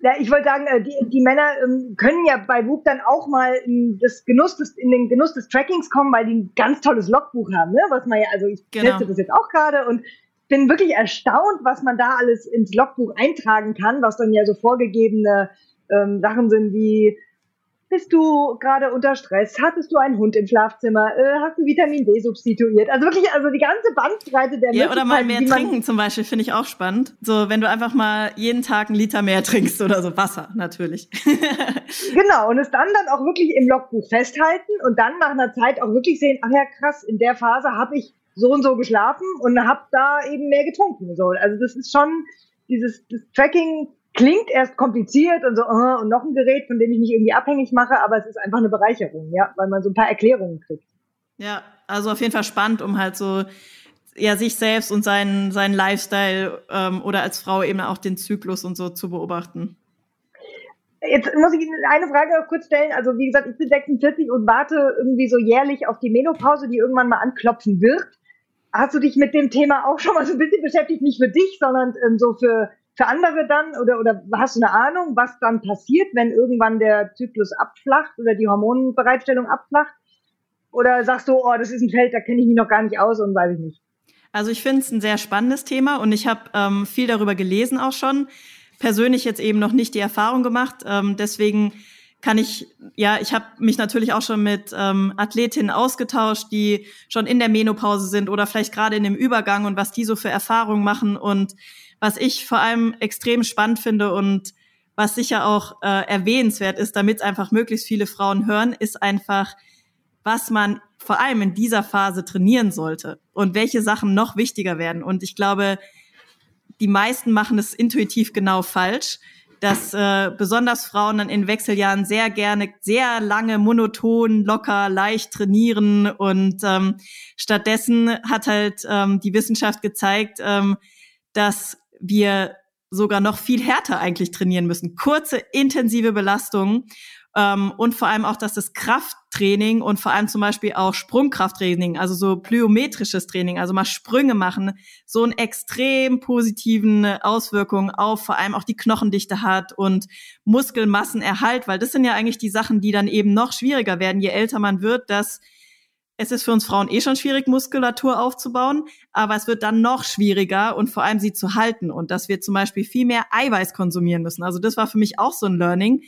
Ja, ich wollte sagen, äh, die, die Männer ähm, können ja bei WUP dann auch mal in, das Genuss des, in den Genuss des Trackings kommen, weil die ein ganz tolles Logbuch haben, ne? Was man ja, also ich genau. teste das jetzt auch gerade und bin wirklich erstaunt, was man da alles ins Logbuch eintragen kann, was dann ja so vorgegebene ähm, Sachen sind wie bist du gerade unter Stress? Hattest du einen Hund im Schlafzimmer? Äh, hast du Vitamin D substituiert? Also wirklich, also die ganze Bandbreite der Ja, oder mal mehr trinken zum Beispiel, finde ich auch spannend. So, wenn du einfach mal jeden Tag einen Liter mehr trinkst oder so Wasser, natürlich. genau, und es dann dann auch wirklich im Logbuch festhalten und dann nach einer Zeit auch wirklich sehen, ach ja, krass, in der Phase habe ich so und so geschlafen und habe da eben mehr getrunken. So, also das ist schon dieses das Tracking klingt erst kompliziert und so uh, und noch ein Gerät, von dem ich mich irgendwie abhängig mache, aber es ist einfach eine Bereicherung, ja, weil man so ein paar Erklärungen kriegt. Ja, also auf jeden Fall spannend, um halt so ja sich selbst und seinen seinen Lifestyle ähm, oder als Frau eben auch den Zyklus und so zu beobachten. Jetzt muss ich Ihnen eine Frage kurz stellen. Also wie gesagt, ich bin 46 und warte irgendwie so jährlich auf die Menopause, die irgendwann mal anklopfen wird. Hast du dich mit dem Thema auch schon mal so ein bisschen beschäftigt? Nicht für dich, sondern ähm, so für, für andere dann? Oder, oder hast du eine Ahnung, was dann passiert, wenn irgendwann der Zyklus abflacht oder die Hormonbereitstellung abflacht? Oder sagst du, oh, das ist ein Feld, da kenne ich mich noch gar nicht aus und weiß ich nicht? Also ich finde es ein sehr spannendes Thema und ich habe ähm, viel darüber gelesen auch schon. Persönlich jetzt eben noch nicht die Erfahrung gemacht. Ähm, deswegen kann ich, ja, ich habe mich natürlich auch schon mit ähm, Athletinnen ausgetauscht, die schon in der Menopause sind oder vielleicht gerade in dem Übergang und was die so für Erfahrungen machen. Und was ich vor allem extrem spannend finde und was sicher auch äh, erwähnenswert ist, damit einfach möglichst viele Frauen hören, ist einfach, was man vor allem in dieser Phase trainieren sollte und welche Sachen noch wichtiger werden. Und ich glaube, die meisten machen es intuitiv genau falsch dass äh, besonders Frauen dann in Wechseljahren sehr gerne sehr lange monoton, locker, leicht trainieren und ähm, stattdessen hat halt ähm, die Wissenschaft gezeigt, ähm, dass wir sogar noch viel härter eigentlich trainieren müssen. Kurze, intensive Belastungen ähm, und vor allem auch, dass das Krafttraining und vor allem zum Beispiel auch Sprungkrafttraining, also so plyometrisches Training, also mal Sprünge machen, so einen extrem positiven Auswirkungen auf vor allem auch die Knochendichte hat und Muskelmassenerhalt, weil das sind ja eigentlich die Sachen, die dann eben noch schwieriger werden, je älter man wird, dass es ist für uns Frauen eh schon schwierig, Muskulatur aufzubauen, aber es wird dann noch schwieriger und vor allem sie zu halten und dass wir zum Beispiel viel mehr Eiweiß konsumieren müssen. Also das war für mich auch so ein Learning,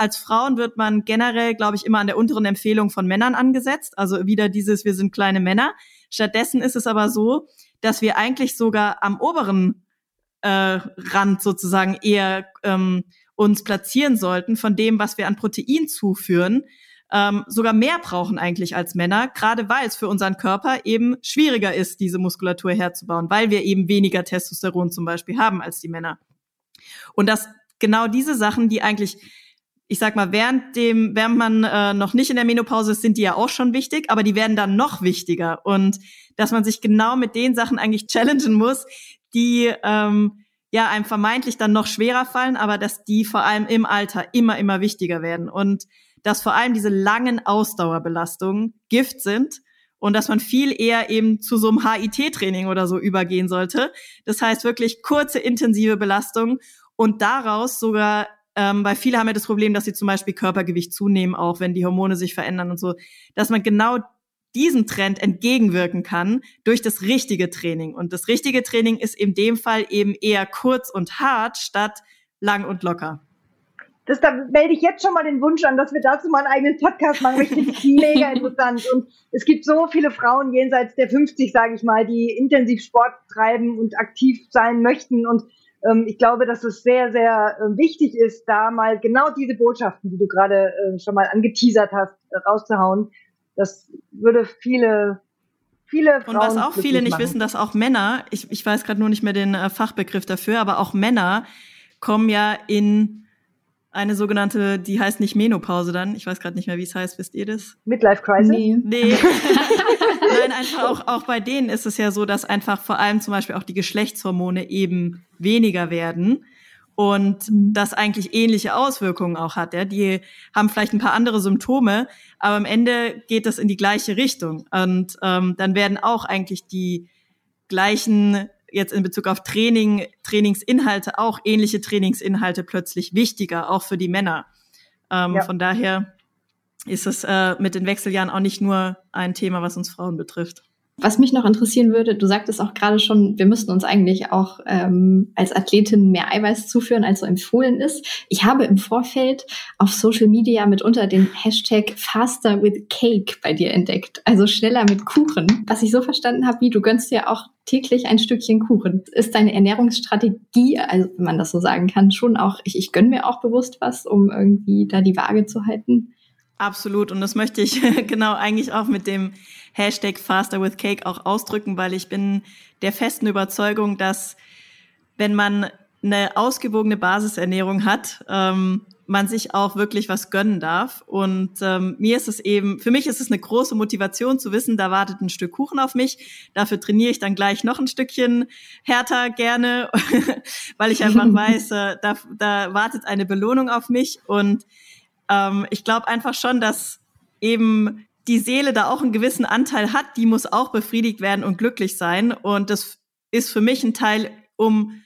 als Frauen wird man generell, glaube ich, immer an der unteren Empfehlung von Männern angesetzt. Also wieder dieses, wir sind kleine Männer. Stattdessen ist es aber so, dass wir eigentlich sogar am oberen äh, Rand sozusagen eher ähm, uns platzieren sollten von dem, was wir an Protein zuführen. ähm, sogar mehr brauchen eigentlich als Männer, gerade weil es für unseren Körper eben schwieriger ist, diese Muskulatur herzubauen, weil wir eben weniger Testosteron zum Beispiel haben als die Männer. Und dass genau diese Sachen, die eigentlich ich sag mal, während dem, während man äh, noch nicht in der Menopause ist, sind die ja auch schon wichtig, aber die werden dann noch wichtiger. Und dass man sich genau mit den Sachen eigentlich challengen muss, die ähm, ja einem vermeintlich dann noch schwerer fallen, aber dass die vor allem im Alter immer, immer wichtiger werden. Und dass vor allem diese langen Ausdauerbelastungen Gift sind und dass man viel eher eben zu so einem HIT-Training oder so übergehen sollte. Das heißt wirklich kurze, intensive Belastungen und daraus sogar ähm, weil viele haben ja das Problem, dass sie zum Beispiel Körpergewicht zunehmen, auch wenn die Hormone sich verändern und so, dass man genau diesen Trend entgegenwirken kann durch das richtige Training. Und das richtige Training ist in dem Fall eben eher kurz und hart statt lang und locker. Das, da melde ich jetzt schon mal den Wunsch an, dass wir dazu mal einen eigenen Podcast machen. Ich finde es mega interessant. Und es gibt so viele Frauen jenseits der 50, sage ich mal, die intensiv Sport treiben und aktiv sein möchten. Und ich glaube, dass es sehr, sehr äh, wichtig ist, da mal genau diese Botschaften, die du gerade äh, schon mal angeteasert hast, rauszuhauen. Das würde viele Viele Frauen und was auch viele nicht machen. wissen, dass auch Männer, ich, ich weiß gerade nur nicht mehr den äh, Fachbegriff dafür, aber auch Männer kommen ja in eine sogenannte, die heißt nicht Menopause dann, ich weiß gerade nicht mehr, wie es heißt, wisst ihr das? Midlife Crisis? Nee. nee. Nein, einfach auch, auch bei denen ist es ja so, dass einfach vor allem zum Beispiel auch die Geschlechtshormone eben weniger werden und mhm. das eigentlich ähnliche Auswirkungen auch hat. Ja? Die haben vielleicht ein paar andere Symptome, aber am Ende geht das in die gleiche Richtung. Und ähm, dann werden auch eigentlich die gleichen jetzt in Bezug auf Training, Trainingsinhalte auch ähnliche Trainingsinhalte plötzlich wichtiger, auch für die Männer. Ähm, ja. Von daher ist es äh, mit den Wechseljahren auch nicht nur ein Thema, was uns Frauen betrifft. Was mich noch interessieren würde, du sagtest auch gerade schon, wir müssten uns eigentlich auch ähm, als Athletin mehr Eiweiß zuführen, als so empfohlen ist. Ich habe im Vorfeld auf Social Media mitunter den Hashtag Faster with Cake bei dir entdeckt, also schneller mit Kuchen. Was ich so verstanden habe, wie du gönnst dir auch täglich ein Stückchen Kuchen. Ist deine Ernährungsstrategie, also wenn man das so sagen kann, schon auch, ich, ich gönne mir auch bewusst was, um irgendwie da die Waage zu halten? Absolut. Und das möchte ich genau eigentlich auch mit dem Hashtag Faster with Cake auch ausdrücken, weil ich bin der festen Überzeugung, dass wenn man eine ausgewogene Basisernährung hat, ähm, man sich auch wirklich was gönnen darf. Und ähm, mir ist es eben, für mich ist es eine große Motivation zu wissen, da wartet ein Stück Kuchen auf mich. Dafür trainiere ich dann gleich noch ein Stückchen härter gerne, weil ich einfach weiß, äh, da, da wartet eine Belohnung auf mich. Und ähm, ich glaube einfach schon, dass eben die Seele da auch einen gewissen Anteil hat, die muss auch befriedigt werden und glücklich sein. Und das ist für mich ein Teil, um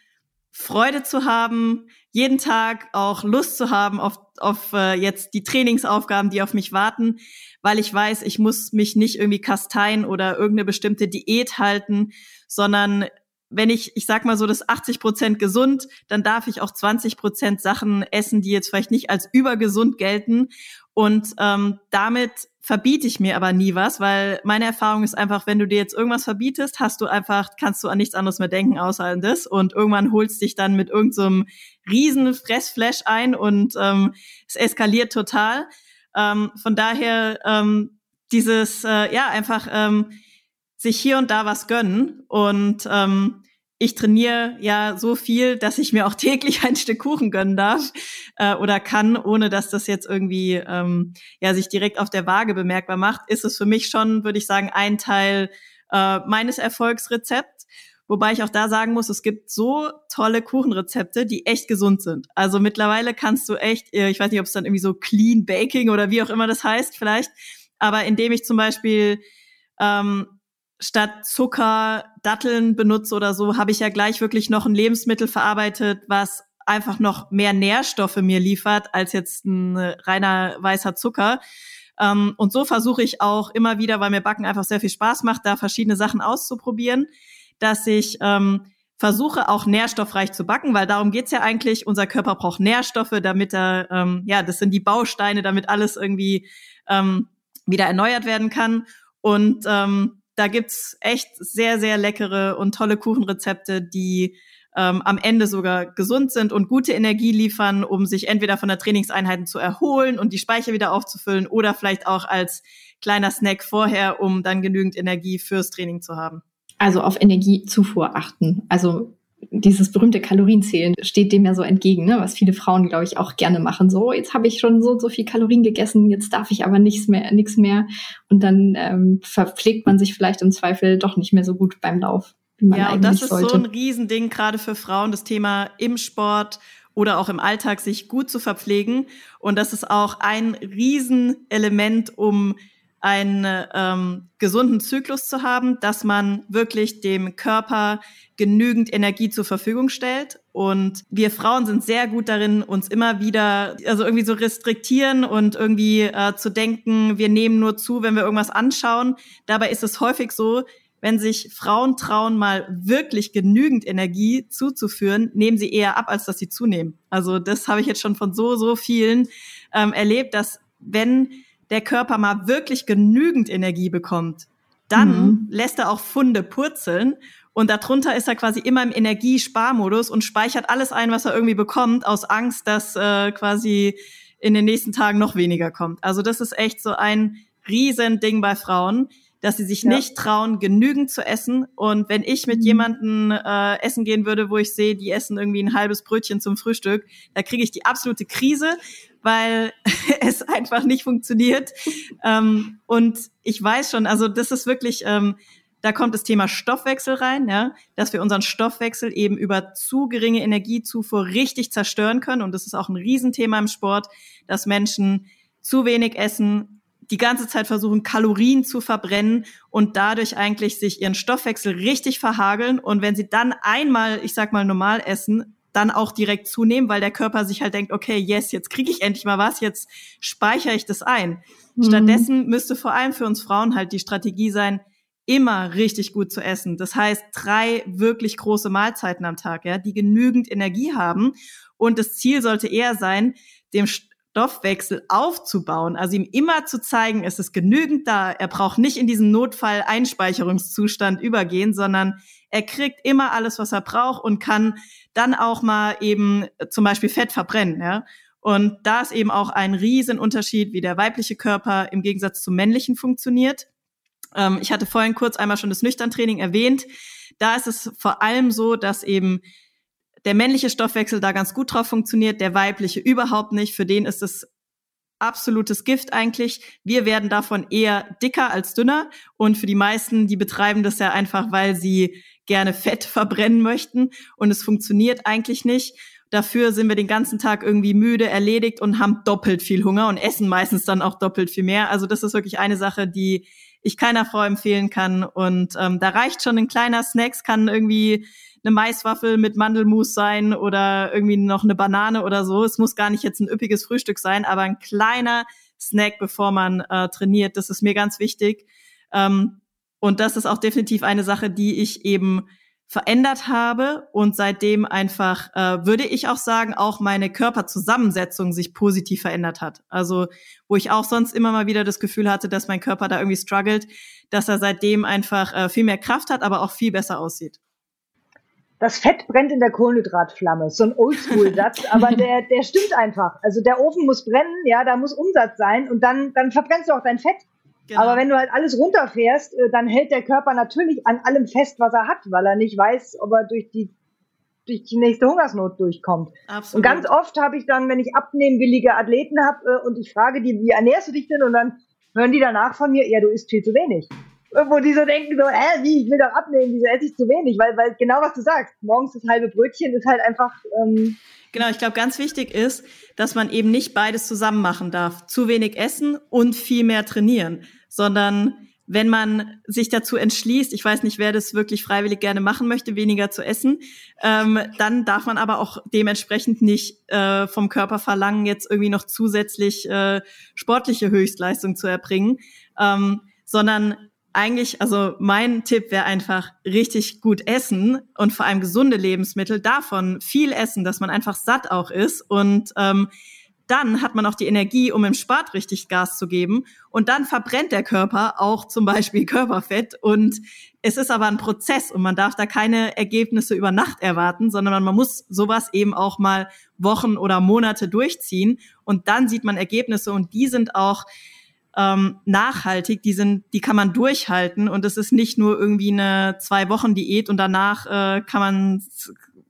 Freude zu haben, jeden Tag auch Lust zu haben auf, auf äh, jetzt die Trainingsaufgaben, die auf mich warten, weil ich weiß, ich muss mich nicht irgendwie kasteien oder irgendeine bestimmte Diät halten, sondern wenn ich, ich sag mal so, das 80 Prozent gesund, dann darf ich auch 20 Prozent Sachen essen, die jetzt vielleicht nicht als übergesund gelten. Und ähm, damit verbiete ich mir aber nie was, weil meine Erfahrung ist einfach, wenn du dir jetzt irgendwas verbietest, hast du einfach, kannst du an nichts anderes mehr denken außer an das und irgendwann holst dich dann mit irgendeinem so riesen Fressflash ein und ähm, es eskaliert total. Ähm, von daher ähm, dieses, äh, ja, einfach ähm, sich hier und da was gönnen und ähm, ich trainiere ja so viel, dass ich mir auch täglich ein Stück Kuchen gönnen darf äh, oder kann, ohne dass das jetzt irgendwie ähm, ja sich direkt auf der Waage bemerkbar macht, ist es für mich schon, würde ich sagen, ein Teil äh, meines Erfolgsrezepts. Wobei ich auch da sagen muss, es gibt so tolle Kuchenrezepte, die echt gesund sind. Also mittlerweile kannst du echt, äh, ich weiß nicht, ob es dann irgendwie so Clean Baking oder wie auch immer das heißt vielleicht, aber indem ich zum Beispiel ähm, statt Zucker Datteln benutze oder so, habe ich ja gleich wirklich noch ein Lebensmittel verarbeitet, was einfach noch mehr Nährstoffe mir liefert als jetzt ein reiner weißer Zucker. Ähm, und so versuche ich auch immer wieder, weil mir Backen einfach sehr viel Spaß macht, da verschiedene Sachen auszuprobieren, dass ich ähm, versuche auch nährstoffreich zu backen, weil darum geht's ja eigentlich. Unser Körper braucht Nährstoffe, damit er, ähm, ja, das sind die Bausteine, damit alles irgendwie ähm, wieder erneuert werden kann. Und ähm, da gibt's echt sehr, sehr leckere und tolle Kuchenrezepte, die ähm, am Ende sogar gesund sind und gute Energie liefern, um sich entweder von der Trainingseinheiten zu erholen und die Speicher wieder aufzufüllen oder vielleicht auch als kleiner Snack vorher, um dann genügend Energie fürs Training zu haben. Also auf Energiezufuhr achten. Also dieses berühmte Kalorienzählen steht dem ja so entgegen, ne? was viele Frauen, glaube ich, auch gerne machen. So, jetzt habe ich schon so und so viel Kalorien gegessen, jetzt darf ich aber nichts mehr, nichts mehr. Und dann ähm, verpflegt man sich vielleicht im Zweifel doch nicht mehr so gut beim Lauf. Wie man ja, und das ist sollte. so ein Riesending, gerade für Frauen, das Thema im Sport oder auch im Alltag sich gut zu verpflegen. Und das ist auch ein Riesenelement, um einen ähm, gesunden Zyklus zu haben, dass man wirklich dem Körper genügend Energie zur Verfügung stellt. Und wir Frauen sind sehr gut darin, uns immer wieder, also irgendwie so restriktieren und irgendwie äh, zu denken, wir nehmen nur zu, wenn wir irgendwas anschauen. Dabei ist es häufig so, wenn sich Frauen trauen, mal wirklich genügend Energie zuzuführen, nehmen sie eher ab, als dass sie zunehmen. Also das habe ich jetzt schon von so, so vielen ähm, erlebt, dass wenn der Körper mal wirklich genügend Energie bekommt, dann mhm. lässt er auch Funde purzeln und darunter ist er quasi immer im Energiesparmodus und speichert alles ein, was er irgendwie bekommt, aus Angst, dass äh, quasi in den nächsten Tagen noch weniger kommt. Also das ist echt so ein Riesending bei Frauen, dass sie sich ja. nicht trauen, genügend zu essen. Und wenn ich mit mhm. jemanden äh, essen gehen würde, wo ich sehe, die essen irgendwie ein halbes Brötchen zum Frühstück, da kriege ich die absolute Krise, weil es einfach nicht funktioniert. ähm, und ich weiß schon, also das ist wirklich, ähm, da kommt das Thema Stoffwechsel rein, ja, dass wir unseren Stoffwechsel eben über zu geringe Energiezufuhr richtig zerstören können. Und das ist auch ein Riesenthema im Sport, dass Menschen zu wenig essen, die ganze Zeit versuchen, Kalorien zu verbrennen und dadurch eigentlich sich ihren Stoffwechsel richtig verhageln. Und wenn sie dann einmal, ich sag mal, normal essen, dann auch direkt zunehmen, weil der Körper sich halt denkt, okay, yes, jetzt kriege ich endlich mal was, jetzt speichere ich das ein. Mhm. Stattdessen müsste vor allem für uns Frauen halt die Strategie sein, immer richtig gut zu essen. Das heißt, drei wirklich große Mahlzeiten am Tag, ja, die genügend Energie haben. Und das Ziel sollte eher sein, dem Stoffwechsel aufzubauen, also ihm immer zu zeigen, es ist genügend da. Er braucht nicht in diesen Notfall-Einspeicherungszustand übergehen, sondern er kriegt immer alles, was er braucht und kann dann auch mal eben zum Beispiel Fett verbrennen, ja. Und da ist eben auch ein Riesenunterschied, wie der weibliche Körper im Gegensatz zum männlichen funktioniert. Ähm, ich hatte vorhin kurz einmal schon das Nüchterntraining erwähnt. Da ist es vor allem so, dass eben der männliche Stoffwechsel da ganz gut drauf funktioniert, der weibliche überhaupt nicht. Für den ist es absolutes Gift eigentlich. Wir werden davon eher dicker als dünner. Und für die meisten, die betreiben das ja einfach, weil sie gerne Fett verbrennen möchten. Und es funktioniert eigentlich nicht. Dafür sind wir den ganzen Tag irgendwie müde, erledigt und haben doppelt viel Hunger und essen meistens dann auch doppelt viel mehr. Also das ist wirklich eine Sache, die ich keiner Frau empfehlen kann. Und ähm, da reicht schon ein kleiner Snacks, kann irgendwie eine Maiswaffel mit Mandelmus sein oder irgendwie noch eine Banane oder so. Es muss gar nicht jetzt ein üppiges Frühstück sein, aber ein kleiner Snack, bevor man äh, trainiert, das ist mir ganz wichtig. Ähm, und das ist auch definitiv eine Sache, die ich eben verändert habe und seitdem einfach, äh, würde ich auch sagen, auch meine Körperzusammensetzung sich positiv verändert hat. Also wo ich auch sonst immer mal wieder das Gefühl hatte, dass mein Körper da irgendwie struggelt, dass er seitdem einfach äh, viel mehr Kraft hat, aber auch viel besser aussieht. Das Fett brennt in der Kohlenhydratflamme. So ein Oldschool-Satz, aber der, der stimmt einfach. Also der Ofen muss brennen, ja, da muss Umsatz sein und dann, dann verbrennst du auch dein Fett. Genau. Aber wenn du halt alles runterfährst, äh, dann hält der Körper natürlich an allem fest, was er hat, weil er nicht weiß, ob er durch die durch die nächste Hungersnot durchkommt. Absolut. Und ganz oft habe ich dann, wenn ich abnehmwillige Athleten habe äh, und ich frage die, wie ernährst du dich denn? Und dann hören die danach von mir, ja, du isst viel zu wenig. Wo die so denken, so, äh, wie, ich will doch abnehmen, wieso esse ich zu wenig? Weil, weil genau was du sagst, morgens das halbe Brötchen ist halt einfach ähm, Genau, ich glaube, ganz wichtig ist, dass man eben nicht beides zusammen machen darf. Zu wenig essen und viel mehr trainieren, sondern wenn man sich dazu entschließt, ich weiß nicht, wer das wirklich freiwillig gerne machen möchte, weniger zu essen, ähm, dann darf man aber auch dementsprechend nicht äh, vom Körper verlangen, jetzt irgendwie noch zusätzlich äh, sportliche Höchstleistung zu erbringen, ähm, sondern eigentlich, also mein Tipp wäre einfach richtig gut essen und vor allem gesunde Lebensmittel, davon viel essen, dass man einfach satt auch ist und ähm, dann hat man auch die Energie, um im Sport richtig Gas zu geben. Und dann verbrennt der Körper auch zum Beispiel Körperfett. Und es ist aber ein Prozess und man darf da keine Ergebnisse über Nacht erwarten, sondern man muss sowas eben auch mal Wochen oder Monate durchziehen. Und dann sieht man Ergebnisse und die sind auch ähm, nachhaltig, die sind, die kann man durchhalten und es ist nicht nur irgendwie eine zwei Wochen Diät und danach äh, kann man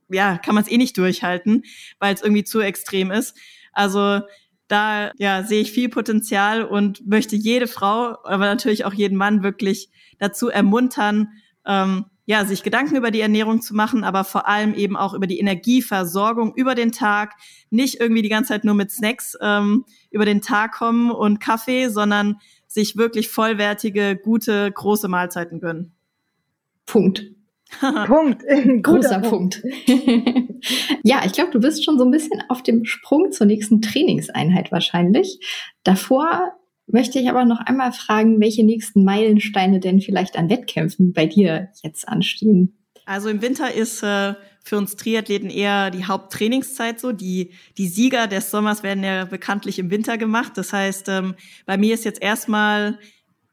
ja kann man es eh nicht durchhalten, weil es irgendwie zu extrem ist. Also da ja sehe ich viel Potenzial und möchte jede Frau, aber natürlich auch jeden Mann wirklich dazu ermuntern, ähm, ja, sich Gedanken über die Ernährung zu machen, aber vor allem eben auch über die Energieversorgung über den Tag. Nicht irgendwie die ganze Zeit nur mit Snacks ähm, über den Tag kommen und Kaffee, sondern sich wirklich vollwertige, gute, große Mahlzeiten gönnen. Punkt. Punkt. Großer Punkt. ja, ich glaube, du bist schon so ein bisschen auf dem Sprung zur nächsten Trainingseinheit wahrscheinlich. Davor möchte ich aber noch einmal fragen, welche nächsten Meilensteine denn vielleicht an Wettkämpfen bei dir jetzt anstehen. Also im Winter ist äh, für uns Triathleten eher die Haupttrainingszeit so. Die, die Sieger des Sommers werden ja bekanntlich im Winter gemacht. Das heißt, ähm, bei mir ist jetzt erstmal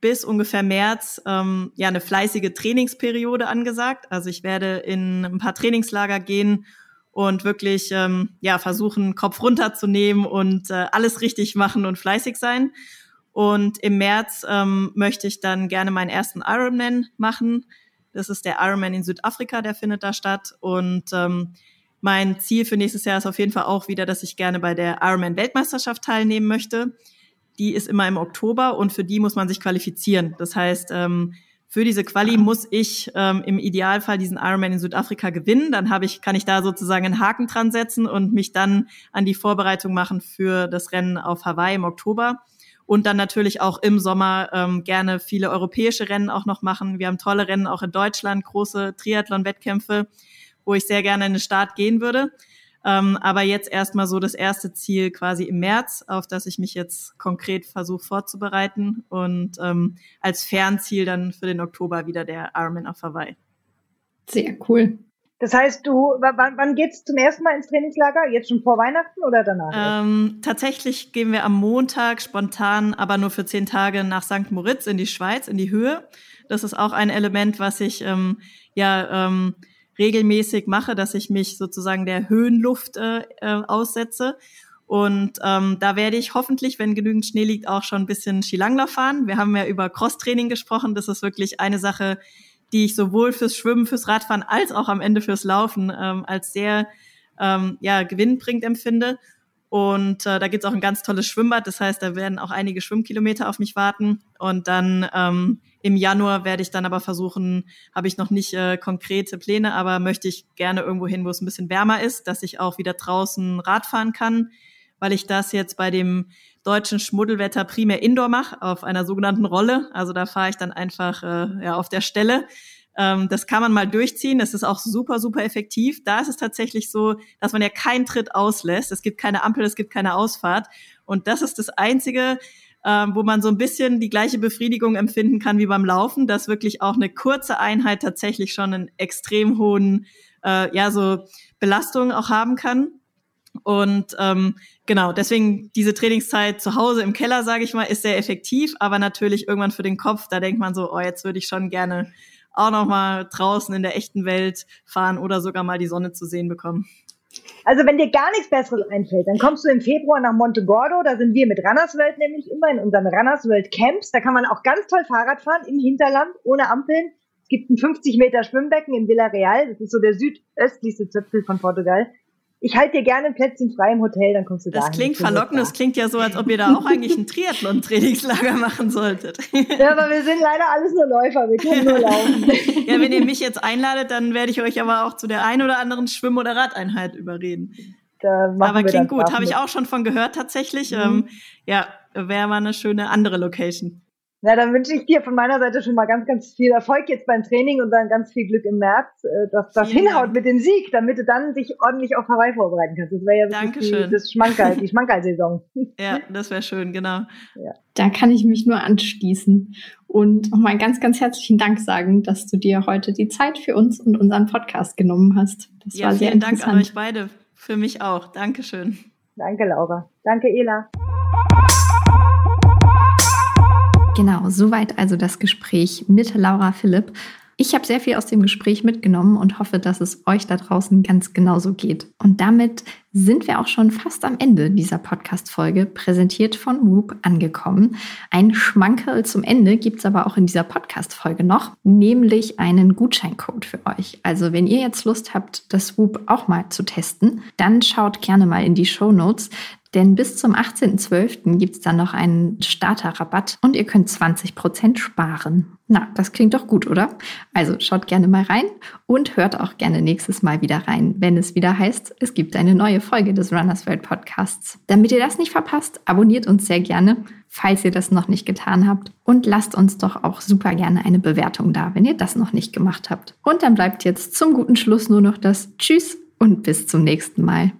bis ungefähr März ähm, ja eine fleißige Trainingsperiode angesagt. Also ich werde in ein paar Trainingslager gehen und wirklich ähm, ja versuchen Kopf runterzunehmen und äh, alles richtig machen und fleißig sein. Und im März ähm, möchte ich dann gerne meinen ersten Ironman machen. Das ist der Ironman in Südafrika, der findet da statt. Und ähm, mein Ziel für nächstes Jahr ist auf jeden Fall auch wieder, dass ich gerne bei der Ironman Weltmeisterschaft teilnehmen möchte. Die ist immer im Oktober und für die muss man sich qualifizieren. Das heißt, ähm, für diese Quali muss ich ähm, im Idealfall diesen Ironman in Südafrika gewinnen. Dann habe ich, kann ich da sozusagen einen Haken dran setzen und mich dann an die Vorbereitung machen für das Rennen auf Hawaii im Oktober und dann natürlich auch im Sommer ähm, gerne viele europäische Rennen auch noch machen. Wir haben tolle Rennen auch in Deutschland, große Triathlon-Wettkämpfe, wo ich sehr gerne in den Start gehen würde. Ähm, aber jetzt erstmal so das erste Ziel quasi im März, auf das ich mich jetzt konkret versuche vorzubereiten und ähm, als Fernziel dann für den Oktober wieder der Ironman auf Hawaii. Sehr cool. Das heißt, du, wann, wann geht's zum ersten Mal ins Trainingslager? Jetzt schon vor Weihnachten oder danach? Ähm, tatsächlich gehen wir am Montag spontan, aber nur für zehn Tage nach St. Moritz in die Schweiz, in die Höhe. Das ist auch ein Element, was ich ähm, ja ähm, regelmäßig mache, dass ich mich sozusagen der Höhenluft äh, äh, aussetze. Und ähm, da werde ich hoffentlich, wenn genügend Schnee liegt, auch schon ein bisschen Skilangler fahren. Wir haben ja über Crosstraining gesprochen. Das ist wirklich eine Sache, die ich sowohl fürs Schwimmen, fürs Radfahren als auch am Ende fürs Laufen ähm, als sehr ähm, ja, gewinnbringend empfinde. Und äh, da gibt's auch ein ganz tolles Schwimmbad. Das heißt, da werden auch einige Schwimmkilometer auf mich warten. Und dann ähm, im Januar werde ich dann aber versuchen, habe ich noch nicht äh, konkrete Pläne, aber möchte ich gerne irgendwo hin, wo es ein bisschen wärmer ist, dass ich auch wieder draußen Radfahren kann, weil ich das jetzt bei dem deutschen Schmuddelwetter primär Indoor mache, auf einer sogenannten Rolle. Also da fahre ich dann einfach äh, ja, auf der Stelle. Ähm, das kann man mal durchziehen. Das ist auch super, super effektiv. Da ist es tatsächlich so, dass man ja keinen Tritt auslässt. Es gibt keine Ampel, es gibt keine Ausfahrt. Und das ist das Einzige, ähm, wo man so ein bisschen die gleiche Befriedigung empfinden kann wie beim Laufen, dass wirklich auch eine kurze Einheit tatsächlich schon einen extrem hohen, äh, ja, so Belastung auch haben kann. Und ähm, genau, deswegen diese Trainingszeit zu Hause im Keller, sage ich mal, ist sehr effektiv, aber natürlich irgendwann für den Kopf, da denkt man so, oh, jetzt würde ich schon gerne auch noch mal draußen in der echten Welt fahren oder sogar mal die Sonne zu sehen bekommen. Also wenn dir gar nichts Besseres einfällt, dann kommst du im Februar nach Monte Gordo. Da sind wir mit Runnersworld nämlich immer in unseren Runnersworld Camps. Da kann man auch ganz toll Fahrrad fahren im Hinterland ohne Ampeln. Es gibt ein 50 Meter Schwimmbecken in Villarreal. Das ist so der südöstlichste Zipfel von Portugal ich halte dir gerne ein Plätzchen frei im Hotel, dann kommst du da. Das klingt verlockend, das klingt ja so, als ob ihr da auch eigentlich ein Triathlon-Trainingslager machen solltet. Ja, aber wir sind leider alles nur Läufer, wir können nur laufen. Ja, wenn ihr mich jetzt einladet, dann werde ich euch aber auch zu der ein oder anderen Schwimm- oder Radeinheit überreden. aber klingt gut, habe ich auch schon von gehört tatsächlich. Mhm. Ähm, ja, wäre mal eine schöne andere Location. Na, dann wünsche ich dir von meiner Seite schon mal ganz, ganz viel Erfolg jetzt beim Training und dann ganz viel Glück im März, äh, dass das Vielen hinhaut Dank. mit dem Sieg, damit du dann dich ordentlich auf Hawaii vorbereiten kannst. Das wäre ja Dankeschön. Die, das Schmankerl, die Schmankerl-Saison. Ja, das wäre schön, genau. Ja. Da kann ich mich nur anschließen und nochmal ganz, ganz herzlichen Dank sagen, dass du dir heute die Zeit für uns und unseren Podcast genommen hast. Das ja, war sehr vielen Dank an euch beide. Für mich auch. Dankeschön. Danke, Laura. Danke, Ela. Genau, soweit also das Gespräch mit Laura Philipp. Ich habe sehr viel aus dem Gespräch mitgenommen und hoffe, dass es euch da draußen ganz genauso geht. Und damit sind wir auch schon fast am Ende dieser Podcast-Folge, präsentiert von Whoop, angekommen. Ein Schmankerl zum Ende gibt es aber auch in dieser Podcast-Folge noch, nämlich einen Gutscheincode für euch. Also wenn ihr jetzt Lust habt, das Whoop auch mal zu testen, dann schaut gerne mal in die Show Notes. Denn bis zum 18.12. gibt es dann noch einen Starterrabatt und ihr könnt 20% sparen. Na, das klingt doch gut, oder? Also schaut gerne mal rein und hört auch gerne nächstes Mal wieder rein, wenn es wieder heißt, es gibt eine neue Folge des Runners World Podcasts. Damit ihr das nicht verpasst, abonniert uns sehr gerne, falls ihr das noch nicht getan habt. Und lasst uns doch auch super gerne eine Bewertung da, wenn ihr das noch nicht gemacht habt. Und dann bleibt jetzt zum guten Schluss nur noch das Tschüss und bis zum nächsten Mal.